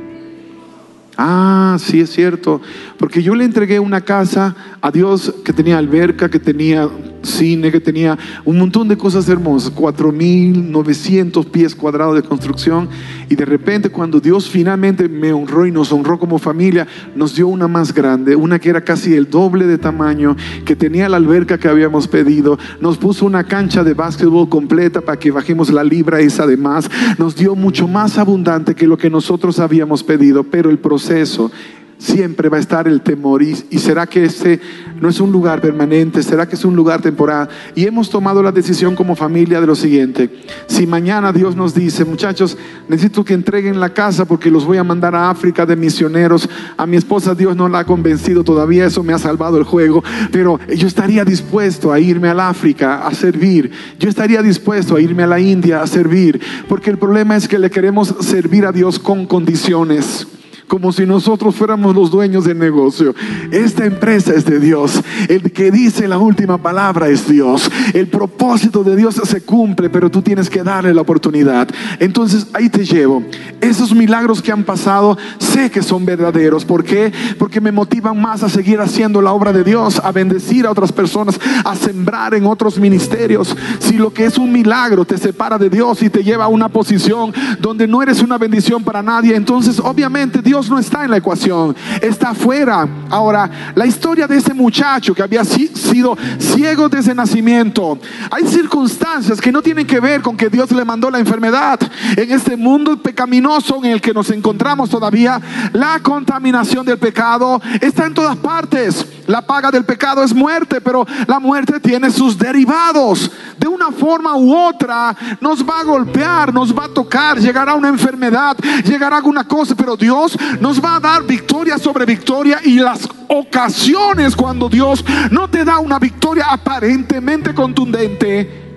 Ah, sí es cierto, porque yo le entregué una casa a Dios que tenía alberca, que tenía cine, que tenía un montón de cosas hermosas, 4.900 pies cuadrados de construcción, y de repente cuando Dios finalmente me honró y nos honró como familia, nos dio una más grande, una que era casi el doble de tamaño, que tenía la alberca que habíamos pedido, nos puso una cancha de básquetbol completa para que bajemos la libra esa de más, nos dio mucho más abundante que lo que nosotros habíamos pedido, pero el proceso siempre va a estar el temor. Y, será que este no es un lugar permanente, será que es un lugar temporal. Y hemos tomado la decisión como familia de lo siguiente. Si mañana Dios nos dice, muchachos, necesito que entreguen la casa porque los voy a mandar a África de misioneros. A mi esposa Dios no la ha convencido todavía, eso me ha salvado el juego. Pero yo estaría dispuesto a irme al África a servir. Yo estaría dispuesto a irme a la India a servir. Porque el problema es que le queremos servir a Dios con condiciones como si nosotros fuéramos los dueños del negocio. Esta empresa es de Dios. El que dice la última palabra es Dios. El propósito de Dios se cumple, pero tú tienes que darle la oportunidad. Entonces ahí te llevo. Esos milagros que han pasado, sé que son verdaderos. ¿Por qué? Porque me motivan más a seguir haciendo la obra de Dios, a bendecir a otras personas, a sembrar en otros ministerios. Si lo que es un milagro te separa de Dios y te lleva a una posición donde no eres una bendición para nadie, entonces obviamente Dios no está en la ecuación, está afuera. Ahora, la historia de ese muchacho que había sido ciego desde nacimiento, hay circunstancias que no tienen que ver con que Dios le mandó la enfermedad. En este mundo pecaminoso en el que nos encontramos todavía, la contaminación del pecado está en todas partes. La paga del pecado es muerte, pero la muerte tiene sus derivados. De una forma u otra nos va a golpear, nos va a tocar, llegará una enfermedad, llegará alguna cosa, pero Dios nos va a dar victoria sobre victoria y las ocasiones cuando Dios no te da una victoria aparentemente contundente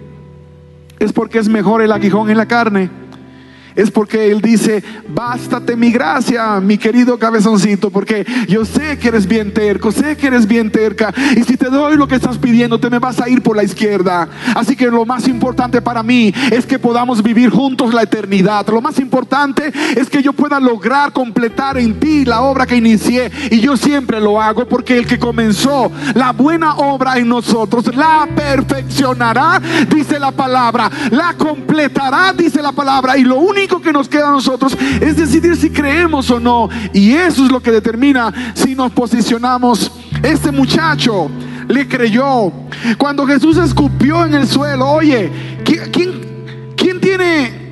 es porque es mejor el aguijón en la carne es porque Él dice, bástate mi gracia, mi querido cabezoncito, porque yo sé que eres bien terco, sé que eres bien terca, y si te doy lo que estás pidiendo, te me vas a ir por la izquierda. Así que lo más importante para mí es que podamos vivir juntos la eternidad. Lo más importante es que yo pueda lograr completar en ti la obra que inicié, y yo siempre lo hago porque el que comenzó la buena obra en nosotros, la perfeccionará, dice la palabra, la completará, dice la palabra, y lo único que nos queda a nosotros es decidir si creemos o no. Y eso es lo que determina si nos posicionamos. Este muchacho le creyó. Cuando Jesús escupió en el suelo, oye, ¿quién, quién tiene...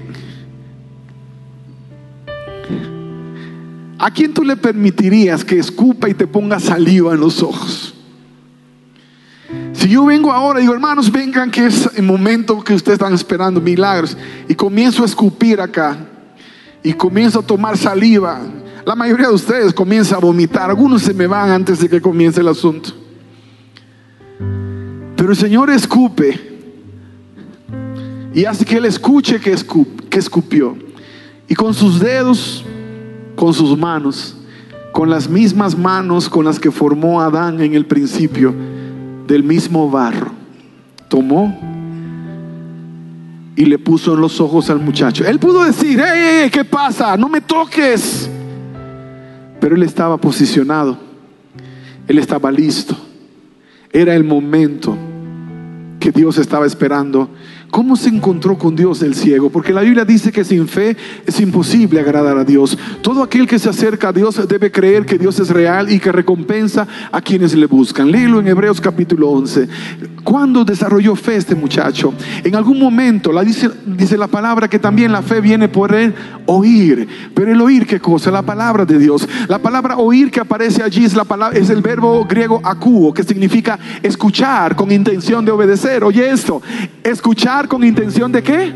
¿A quién tú le permitirías que escupa y te ponga saliva en los ojos? Yo vengo ahora y digo, hermanos, vengan que es el momento que ustedes están esperando, milagros, y comienzo a escupir acá, y comienzo a tomar saliva, la mayoría de ustedes comienza a vomitar, algunos se me van antes de que comience el asunto. Pero el Señor escupe. Y hace que Él escuche que, que escupió. Y con sus dedos, con sus manos, con las mismas manos con las que formó Adán en el principio, del mismo barro, tomó y le puso en los ojos al muchacho. Él pudo decir, ¡eh, qué pasa! No me toques. Pero él estaba posicionado, él estaba listo. Era el momento que Dios estaba esperando ¿Cómo se encontró con Dios el ciego? Porque la Biblia dice que sin fe es imposible agradar a Dios. Todo aquel que se acerca a Dios debe creer que Dios es real y que recompensa a quienes le buscan. Léelo en Hebreos capítulo 11. ¿Cuándo desarrolló fe este muchacho? En algún momento, la dice, dice la palabra que también la fe viene por el oír. Pero el oír, ¿qué cosa? La palabra de Dios. La palabra oír que aparece allí es, la palabra, es el verbo griego acuo, que significa escuchar con intención de obedecer. Oye esto, escuchar con intención de qué?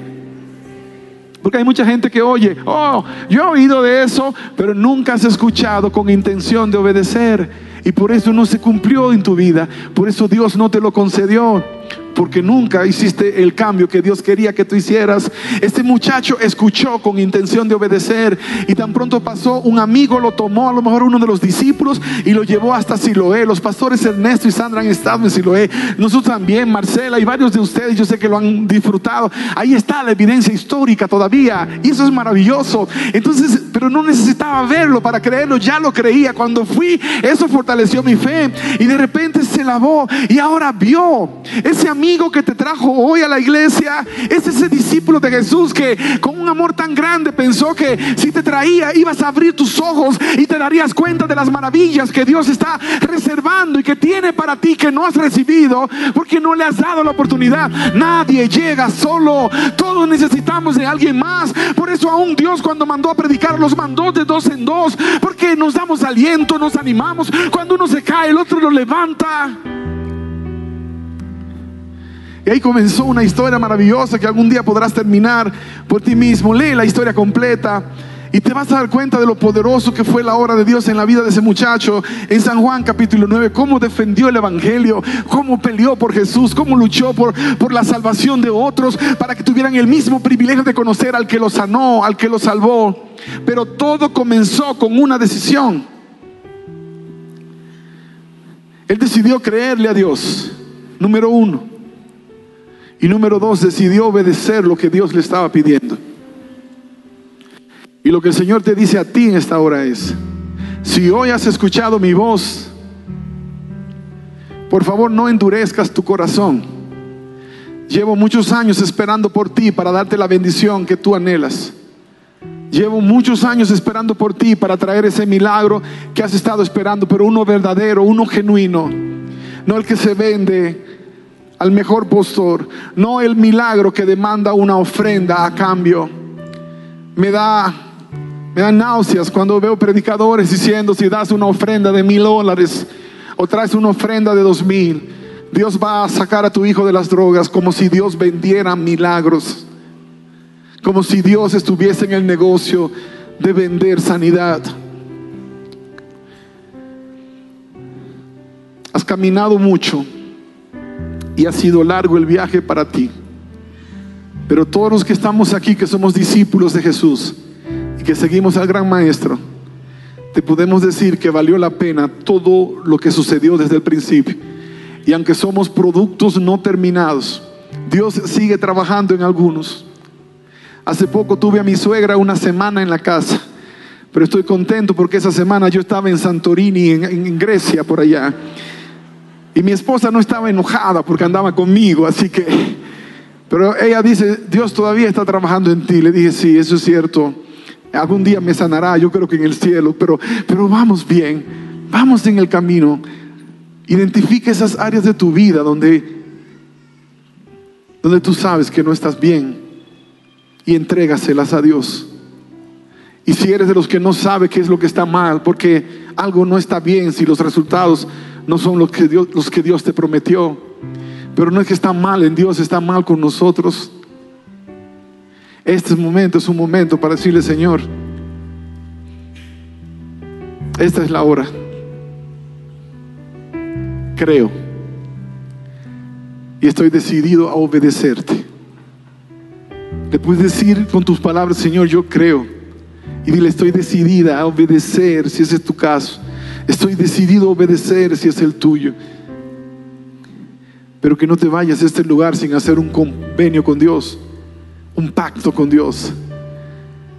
Porque hay mucha gente que oye, oh, yo he oído de eso, pero nunca has escuchado con intención de obedecer. Y por eso no se cumplió en tu vida, por eso Dios no te lo concedió porque nunca hiciste el cambio que Dios quería que tú hicieras. Este muchacho escuchó con intención de obedecer y tan pronto pasó, un amigo lo tomó, a lo mejor uno de los discípulos, y lo llevó hasta Siloé. Los pastores Ernesto y Sandra han estado en Siloé, nosotros también, Marcela y varios de ustedes, yo sé que lo han disfrutado. Ahí está la evidencia histórica todavía y eso es maravilloso. Entonces, pero no necesitaba verlo para creerlo, ya lo creía. Cuando fui, eso fortaleció mi fe y de repente se lavó y ahora vio ese amigo amigo que te trajo hoy a la iglesia es ese discípulo de Jesús que con un amor tan grande pensó que si te traía ibas a abrir tus ojos y te darías cuenta de las maravillas que Dios está reservando y que tiene para ti que no has recibido porque no le has dado la oportunidad. Nadie llega solo, todos necesitamos de alguien más. Por eso aún Dios cuando mandó a predicar los mandó de dos en dos, porque nos damos aliento, nos animamos. Cuando uno se cae, el otro lo levanta. Y ahí comenzó una historia maravillosa que algún día podrás terminar por ti mismo. Lee la historia completa. Y te vas a dar cuenta de lo poderoso que fue la obra de Dios en la vida de ese muchacho en San Juan capítulo 9, cómo defendió el Evangelio, cómo peleó por Jesús, cómo luchó por, por la salvación de otros para que tuvieran el mismo privilegio de conocer al que lo sanó, al que lo salvó. Pero todo comenzó con una decisión. Él decidió creerle a Dios, número uno. Y número dos, decidió obedecer lo que Dios le estaba pidiendo. Y lo que el Señor te dice a ti en esta hora es, si hoy has escuchado mi voz, por favor no endurezcas tu corazón. Llevo muchos años esperando por ti para darte la bendición que tú anhelas. Llevo muchos años esperando por ti para traer ese milagro que has estado esperando, pero uno verdadero, uno genuino, no el que se vende al mejor postor, no el milagro que demanda una ofrenda a cambio. Me da me dan náuseas cuando veo predicadores diciendo si das una ofrenda de mil dólares o traes una ofrenda de dos mil, Dios va a sacar a tu hijo de las drogas como si Dios vendiera milagros, como si Dios estuviese en el negocio de vender sanidad. Has caminado mucho y ha sido largo el viaje para ti. Pero todos los que estamos aquí, que somos discípulos de Jesús, que seguimos al gran maestro, te podemos decir que valió la pena todo lo que sucedió desde el principio. Y aunque somos productos no terminados, Dios sigue trabajando en algunos. Hace poco tuve a mi suegra una semana en la casa, pero estoy contento porque esa semana yo estaba en Santorini, en Grecia, por allá. Y mi esposa no estaba enojada porque andaba conmigo, así que... Pero ella dice, Dios todavía está trabajando en ti. Le dije, sí, eso es cierto algún día me sanará, yo creo que en el cielo, pero, pero vamos bien, vamos en el camino. Identifica esas áreas de tu vida donde, donde tú sabes que no estás bien y entrégaselas a Dios. Y si eres de los que no sabe qué es lo que está mal, porque algo no está bien si los resultados no son los que Dios, los que Dios te prometió. Pero no es que está mal en Dios, está mal con nosotros. Este momento es un momento para decirle, Señor, esta es la hora. Creo. Y estoy decidido a obedecerte. Le puedes decir con tus palabras, Señor, yo creo. Y dile, estoy decidida a obedecer si ese es tu caso. Estoy decidido a obedecer si es el tuyo. Pero que no te vayas a este lugar sin hacer un convenio con Dios un pacto con Dios.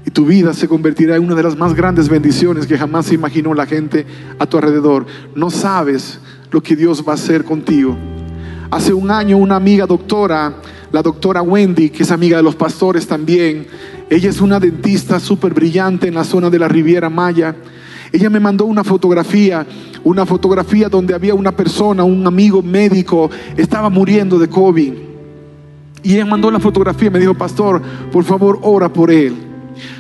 Y tu vida se convertirá en una de las más grandes bendiciones que jamás se imaginó la gente a tu alrededor. No sabes lo que Dios va a hacer contigo. Hace un año una amiga doctora, la doctora Wendy, que es amiga de los pastores también, ella es una dentista súper brillante en la zona de la Riviera Maya. Ella me mandó una fotografía, una fotografía donde había una persona, un amigo médico, estaba muriendo de COVID. Y él mandó la fotografía y me dijo, pastor, por favor, ora por él.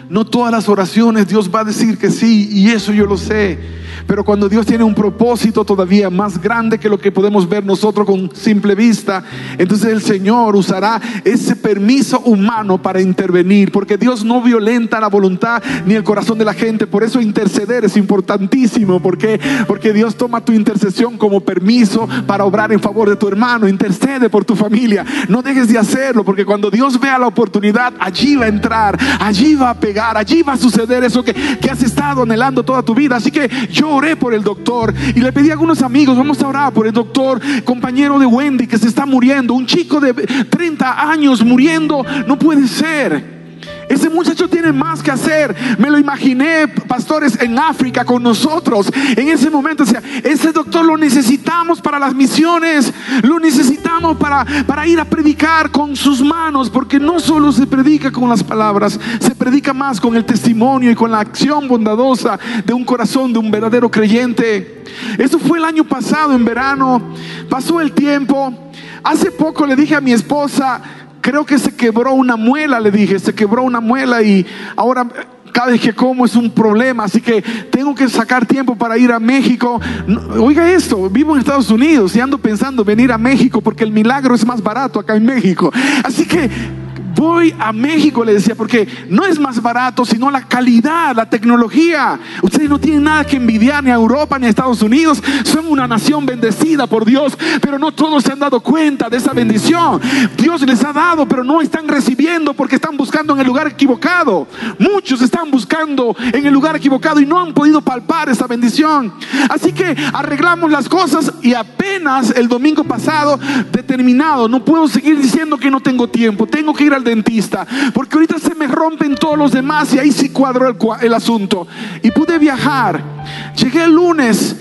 No todas las oraciones Dios va a decir que sí, y eso yo lo sé. Pero cuando Dios tiene un propósito todavía más grande que lo que podemos ver nosotros con simple vista, entonces el Señor usará ese permiso humano para intervenir, porque Dios no violenta la voluntad ni el corazón de la gente. Por eso interceder es importantísimo, porque porque Dios toma tu intercesión como permiso para obrar en favor de tu hermano. Intercede por tu familia. No dejes de hacerlo, porque cuando Dios vea la oportunidad, allí va a entrar, allí va a pegar, allí va a suceder eso que, que has estado anhelando toda tu vida. Así que yo oré por el doctor y le pedí a algunos amigos, vamos a orar por el doctor, compañero de Wendy que se está muriendo, un chico de 30 años muriendo, no puede ser. Ese muchacho tiene más que hacer. Me lo imaginé, pastores, en África con nosotros. En ese momento decía, ese doctor lo necesitamos para las misiones. Lo necesitamos para, para ir a predicar con sus manos. Porque no solo se predica con las palabras, se predica más con el testimonio y con la acción bondadosa de un corazón de un verdadero creyente. Eso fue el año pasado, en verano. Pasó el tiempo. Hace poco le dije a mi esposa, creo que se quebró una muela, le dije, se quebró una muela y ahora cada vez que como es un problema, así que tengo que sacar tiempo para ir a México. Oiga esto, vivo en Estados Unidos y ando pensando venir a México porque el milagro es más barato acá en México. Así que voy a México, le decía, porque no es más barato, sino la calidad, la tecnología. Ustedes no tienen nada que envidiar ni a Europa ni a Estados Unidos. Son una nación bendecida por Dios, pero no todos se han dado cuenta de esa bendición. Dios les ha dado, pero no están recibiendo porque están buscando en el lugar equivocado. Muchos están buscando en el lugar equivocado y no han podido palpar esa bendición. Así que arreglamos las cosas y apenas el domingo pasado determinado, no puedo seguir diciendo que no tengo tiempo, tengo que ir al dentista, porque ahorita se me rompen todos los demás y ahí sí cuadró el, el asunto. Y pude viajar. Llegué el lunes,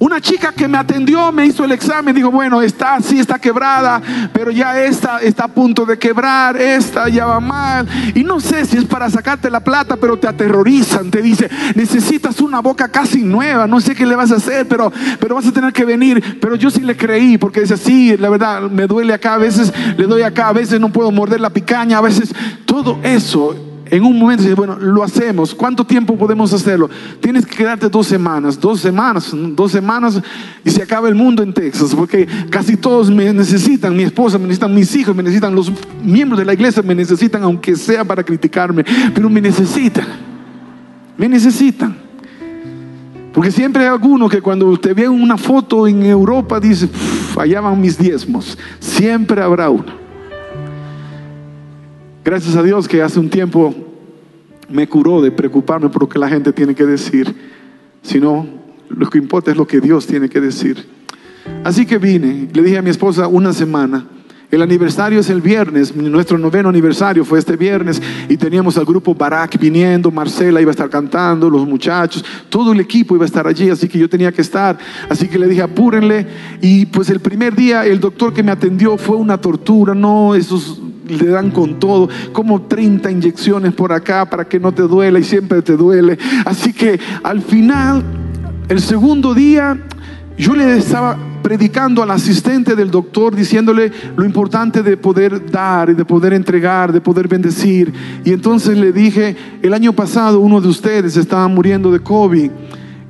una chica que me atendió me hizo el examen, dijo, bueno, está así, está quebrada, pero ya esta está a punto de quebrar, esta ya va mal. Y no sé si es para sacarte la plata, pero te aterrorizan, te dice, necesitas una boca casi nueva, no sé qué le vas a hacer, pero, pero vas a tener que venir. Pero yo sí le creí, porque dice, sí, la verdad, me duele acá, a veces le doy acá, a veces no puedo morder la picaña, a veces todo eso en un momento dice, bueno, lo hacemos. ¿Cuánto tiempo podemos hacerlo? Tienes que quedarte dos semanas, dos semanas, dos semanas y se acaba el mundo en Texas, porque casi todos me necesitan, mi esposa me necesitan, mis hijos me necesitan, los miembros de la iglesia me necesitan, aunque sea para criticarme, pero me necesitan, me necesitan. Porque siempre hay alguno que cuando usted ve una foto en Europa dice, allá van mis diezmos, siempre habrá uno. Gracias a Dios que hace un tiempo me curó de preocuparme por lo que la gente tiene que decir, sino lo que importa es lo que Dios tiene que decir. Así que vine, le dije a mi esposa una semana, el aniversario es el viernes, nuestro noveno aniversario fue este viernes y teníamos al grupo Barak viniendo, Marcela iba a estar cantando, los muchachos, todo el equipo iba a estar allí, así que yo tenía que estar. Así que le dije, apúrenle. Y pues el primer día el doctor que me atendió fue una tortura, no, esos le dan con todo, como 30 inyecciones por acá para que no te duela y siempre te duele. Así que al final, el segundo día, yo le estaba predicando al asistente del doctor, diciéndole lo importante de poder dar y de poder entregar, de poder bendecir. Y entonces le dije, el año pasado uno de ustedes estaba muriendo de COVID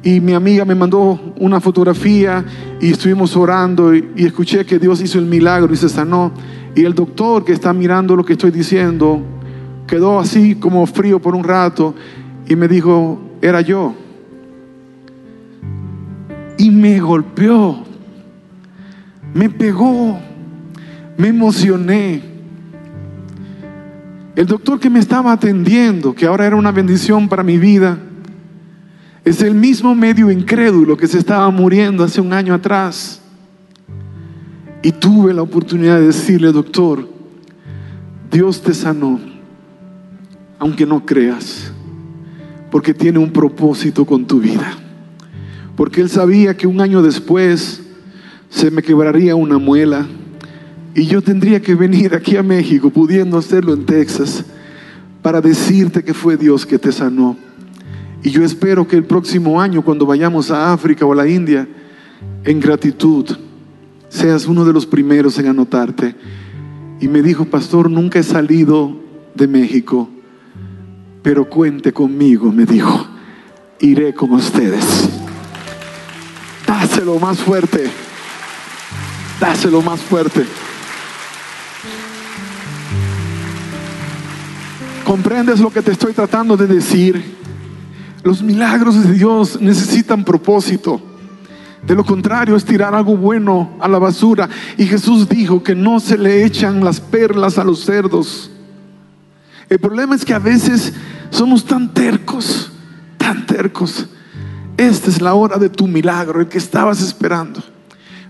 y mi amiga me mandó una fotografía y estuvimos orando y, y escuché que Dios hizo el milagro y se sanó. Y el doctor que está mirando lo que estoy diciendo quedó así como frío por un rato y me dijo, era yo. Y me golpeó, me pegó, me emocioné. El doctor que me estaba atendiendo, que ahora era una bendición para mi vida, es el mismo medio incrédulo que se estaba muriendo hace un año atrás. Y tuve la oportunidad de decirle, doctor, Dios te sanó, aunque no creas, porque tiene un propósito con tu vida. Porque Él sabía que un año después se me quebraría una muela y yo tendría que venir aquí a México, pudiendo hacerlo en Texas, para decirte que fue Dios que te sanó. Y yo espero que el próximo año, cuando vayamos a África o a la India, en gratitud, seas uno de los primeros en anotarte. Y me dijo, pastor, nunca he salido de México, pero cuente conmigo, me dijo, iré con ustedes. Dáselo más fuerte, dáselo más fuerte. ¿Comprendes lo que te estoy tratando de decir? Los milagros de Dios necesitan propósito. De lo contrario es tirar algo bueno a la basura. Y Jesús dijo que no se le echan las perlas a los cerdos. El problema es que a veces somos tan tercos, tan tercos. Esta es la hora de tu milagro, el que estabas esperando.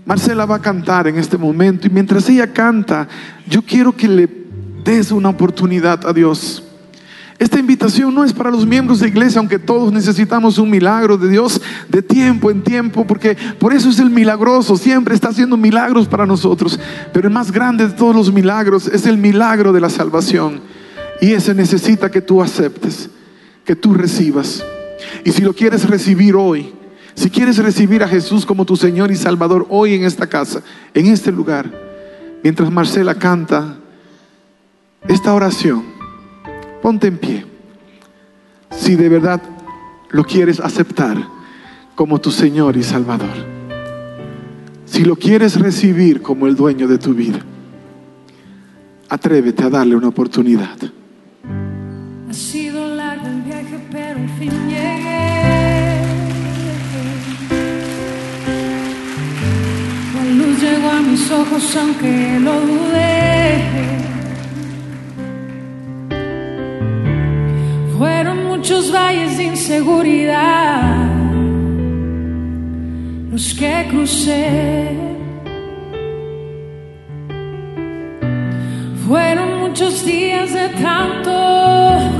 Marcela va a cantar en este momento y mientras ella canta, yo quiero que le des una oportunidad a Dios. Esta invitación no es para los miembros de iglesia, aunque todos necesitamos un milagro de Dios de tiempo en tiempo, porque por eso es el milagroso, siempre está haciendo milagros para nosotros. Pero el más grande de todos los milagros es el milagro de la salvación. Y ese necesita que tú aceptes, que tú recibas. Y si lo quieres recibir hoy, si quieres recibir a Jesús como tu Señor y Salvador hoy en esta casa, en este lugar, mientras Marcela canta esta oración, Ponte en pie. Si de verdad lo quieres aceptar como tu Señor y Salvador. Si lo quieres recibir como el dueño de tu vida. Atrévete a darle una oportunidad. Ha sido largo el viaje, pero al fin llegué. La luz llegó a mis ojos, aunque lo dudé. Fueron muchos valles de inseguridad los que crucé. Fueron muchos días de tanto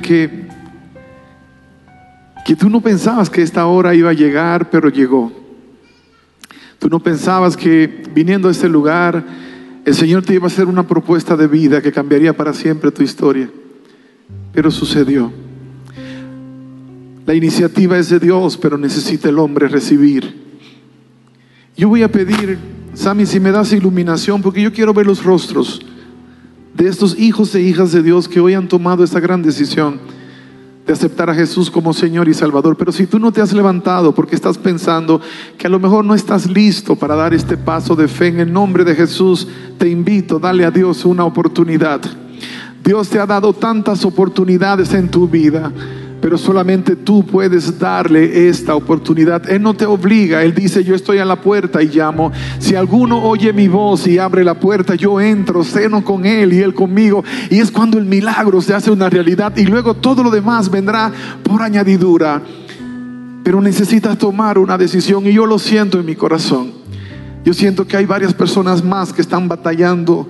que, que tú no pensabas que esta hora iba a llegar, pero llegó. Tú no pensabas que viniendo a este lugar, el Señor te iba a hacer una propuesta de vida que cambiaría para siempre tu historia. Pero sucedió. La iniciativa es de Dios, pero necesita el hombre recibir. Yo voy a pedir, Sammy, si me das iluminación, porque yo quiero ver los rostros de estos hijos e hijas de Dios que hoy han tomado esta gran decisión de aceptar a Jesús como Señor y Salvador. Pero si tú no te has levantado porque estás pensando que a lo mejor no estás listo para dar este paso de fe en el nombre de Jesús, te invito, dale a Dios una oportunidad. Dios te ha dado tantas oportunidades en tu vida. Pero solamente tú puedes darle esta oportunidad. Él no te obliga. Él dice, yo estoy a la puerta y llamo. Si alguno oye mi voz y abre la puerta, yo entro, ceno con Él y Él conmigo. Y es cuando el milagro se hace una realidad. Y luego todo lo demás vendrá por añadidura. Pero necesitas tomar una decisión y yo lo siento en mi corazón. Yo siento que hay varias personas más que están batallando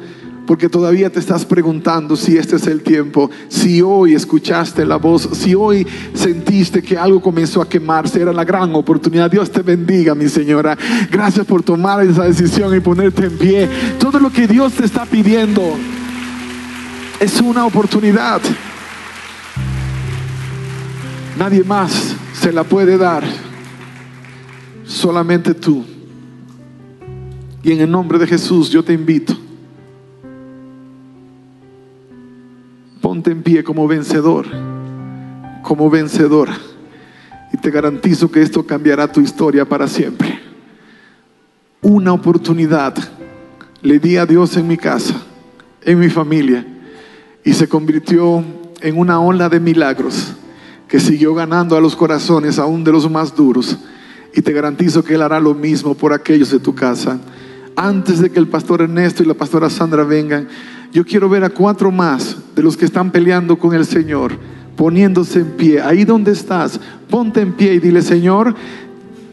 porque todavía te estás preguntando si este es el tiempo, si hoy escuchaste la voz, si hoy sentiste que algo comenzó a quemarse, era la gran oportunidad. Dios te bendiga, mi señora. Gracias por tomar esa decisión y ponerte en pie. Todo lo que Dios te está pidiendo es una oportunidad. Nadie más se la puede dar, solamente tú. Y en el nombre de Jesús yo te invito. Ponte en pie como vencedor, como vencedora. Y te garantizo que esto cambiará tu historia para siempre. Una oportunidad le di a Dios en mi casa, en mi familia, y se convirtió en una ola de milagros que siguió ganando a los corazones aún de los más duros. Y te garantizo que Él hará lo mismo por aquellos de tu casa antes de que el pastor Ernesto y la pastora Sandra vengan, yo quiero ver a cuatro más de los que están peleando con el Señor, poniéndose en pie. Ahí donde estás, ponte en pie y dile, Señor,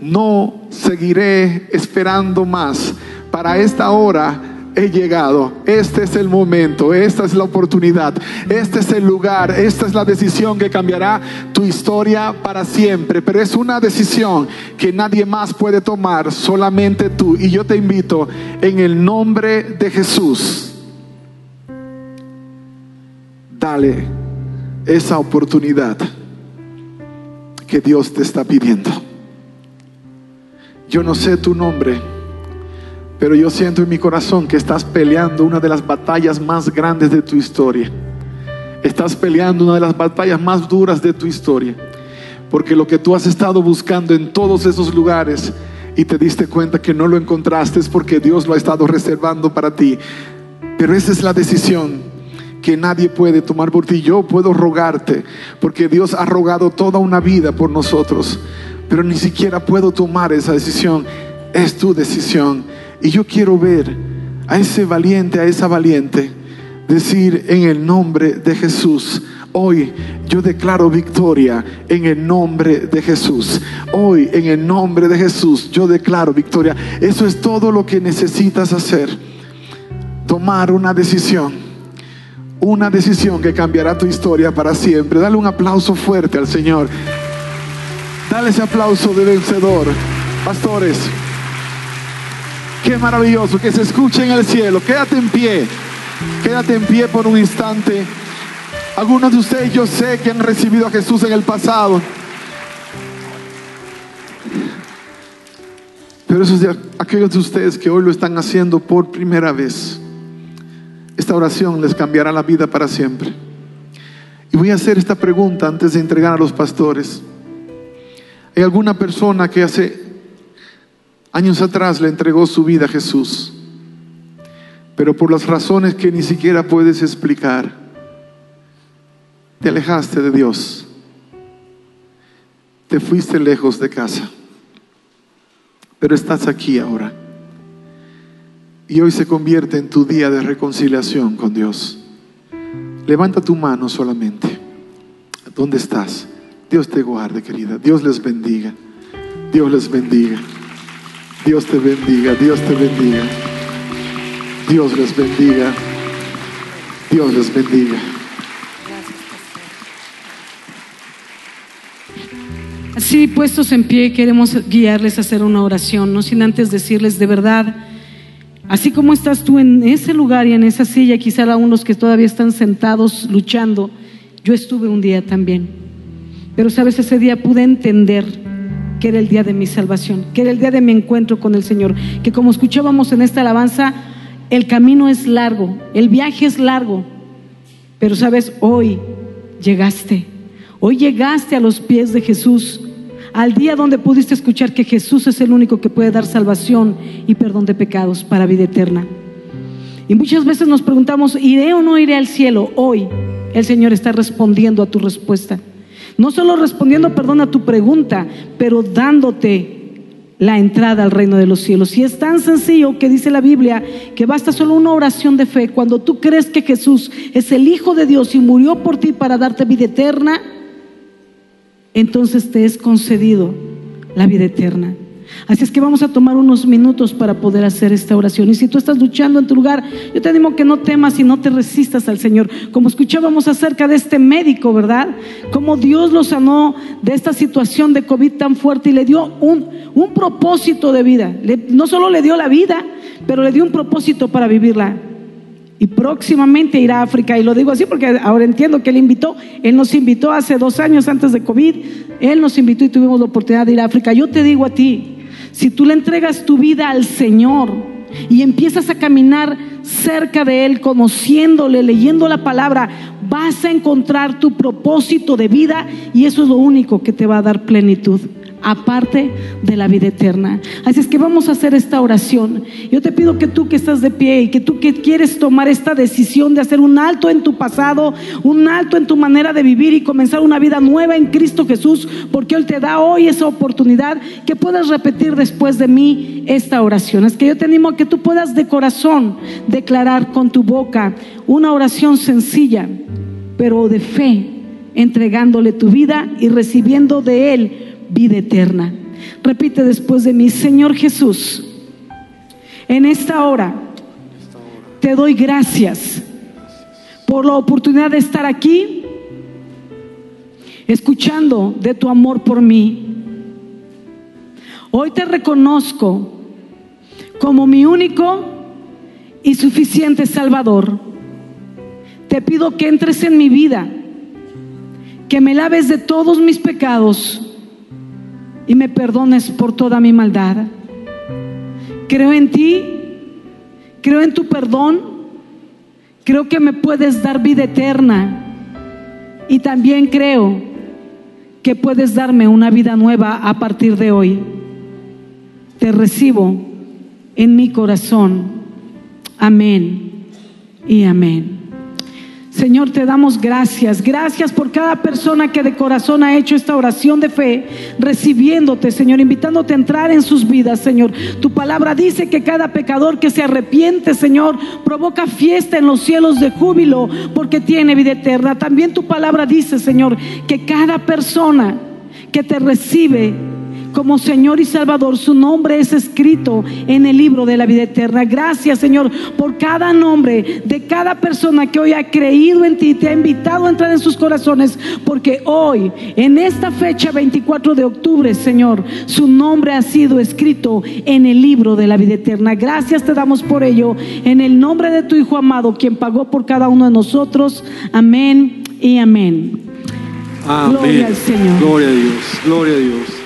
no seguiré esperando más. Para esta hora he llegado. Este es el momento, esta es la oportunidad, este es el lugar, esta es la decisión que cambiará tu historia para siempre. Pero es una decisión que nadie más puede tomar, solamente tú. Y yo te invito en el nombre de Jesús. Dale esa oportunidad que Dios te está pidiendo. Yo no sé tu nombre pero yo siento en mi corazón que estás peleando una de las batallas más grandes de tu historia. Estás peleando una de las batallas más duras de tu historia. Porque lo que tú has estado buscando en todos esos lugares y te diste cuenta que no lo encontraste es porque Dios lo ha estado reservando para ti. Pero esa es la decisión que nadie puede tomar por ti. Yo puedo rogarte porque Dios ha rogado toda una vida por nosotros. Pero ni siquiera puedo tomar esa decisión. Es tu decisión. Y yo quiero ver a ese valiente, a esa valiente, decir en el nombre de Jesús, Hoy yo declaro victoria en el nombre de Jesús. Hoy en el nombre de Jesús yo declaro victoria. Eso es todo lo que necesitas hacer. Tomar una decisión. Una decisión que cambiará tu historia para siempre. Dale un aplauso fuerte al Señor. Dale ese aplauso de vencedor. Pastores. Qué maravilloso que se escuche en el cielo. Quédate en pie. Quédate en pie por un instante. Algunos de ustedes yo sé que han recibido a Jesús en el pasado. Pero esos de aquellos de ustedes que hoy lo están haciendo por primera vez. Esta oración les cambiará la vida para siempre. Y voy a hacer esta pregunta antes de entregar a los pastores. ¿Hay alguna persona que hace Años atrás le entregó su vida a Jesús, pero por las razones que ni siquiera puedes explicar, te alejaste de Dios, te fuiste lejos de casa, pero estás aquí ahora. Y hoy se convierte en tu día de reconciliación con Dios. Levanta tu mano solamente. ¿Dónde estás? Dios te guarde, querida. Dios les bendiga. Dios les bendiga. Dios te bendiga, Dios te bendiga. Dios les bendiga. Dios les bendiga. Así puestos en pie queremos guiarles a hacer una oración, no sin antes decirles de verdad, así como estás tú en ese lugar y en esa silla, quizá aún los que todavía están sentados luchando, yo estuve un día también. Pero sabes, ese día pude entender que era el día de mi salvación, que era el día de mi encuentro con el Señor, que como escuchábamos en esta alabanza, el camino es largo, el viaje es largo, pero sabes, hoy llegaste, hoy llegaste a los pies de Jesús, al día donde pudiste escuchar que Jesús es el único que puede dar salvación y perdón de pecados para vida eterna. Y muchas veces nos preguntamos, ¿iré o no iré al cielo? Hoy el Señor está respondiendo a tu respuesta. No solo respondiendo, perdón, a tu pregunta, pero dándote la entrada al reino de los cielos. Y es tan sencillo que dice la Biblia que basta solo una oración de fe. Cuando tú crees que Jesús es el Hijo de Dios y murió por ti para darte vida eterna, entonces te es concedido la vida eterna. Así es que vamos a tomar unos minutos para poder hacer esta oración. Y si tú estás luchando en tu lugar, yo te animo que no temas y no te resistas al Señor. Como escuchábamos acerca de este médico, ¿verdad? Cómo Dios lo sanó de esta situación de COVID tan fuerte y le dio un propósito de vida. no solo le dio la vida, pero le dio un propósito para vivirla. Y próximamente irá a África. Y lo digo así porque ahora entiendo que él invitó. Él nos invitó hace dos años antes de COVID. Él nos invitó y tuvimos la oportunidad de ir a África. Yo te digo a ti, si tú le entregas tu vida al Señor y empiezas a caminar cerca de Él, conociéndole, leyendo la palabra, vas a encontrar tu propósito de vida y eso es lo único que te va a dar plenitud aparte de la vida eterna. Así es que vamos a hacer esta oración. Yo te pido que tú que estás de pie y que tú que quieres tomar esta decisión de hacer un alto en tu pasado, un alto en tu manera de vivir y comenzar una vida nueva en Cristo Jesús, porque Él te da hoy esa oportunidad que puedas repetir después de mí esta oración. Es que yo te animo a que tú puedas de corazón declarar con tu boca una oración sencilla, pero de fe, entregándole tu vida y recibiendo de Él vida eterna. Repite después de mí, Señor Jesús, en esta hora te doy gracias por la oportunidad de estar aquí, escuchando de tu amor por mí. Hoy te reconozco como mi único y suficiente Salvador. Te pido que entres en mi vida, que me laves de todos mis pecados y me perdones por toda mi maldad. Creo en ti, creo en tu perdón, creo que me puedes dar vida eterna y también creo que puedes darme una vida nueva a partir de hoy. Te recibo en mi corazón. Amén y amén. Señor, te damos gracias. Gracias por cada persona que de corazón ha hecho esta oración de fe, recibiéndote, Señor, invitándote a entrar en sus vidas, Señor. Tu palabra dice que cada pecador que se arrepiente, Señor, provoca fiesta en los cielos de júbilo porque tiene vida eterna. También tu palabra dice, Señor, que cada persona que te recibe como Señor y Salvador, su nombre es escrito en el libro de la vida eterna. Gracias, Señor, por cada nombre de cada persona que hoy ha creído en ti, te ha invitado a entrar en sus corazones, porque hoy, en esta fecha 24 de octubre, Señor, su nombre ha sido escrito en el libro de la vida eterna. Gracias te damos por ello, en el nombre de tu Hijo amado, quien pagó por cada uno de nosotros. Amén y amén. Amén. Gloria al Señor. Gloria a Dios. Gloria a Dios.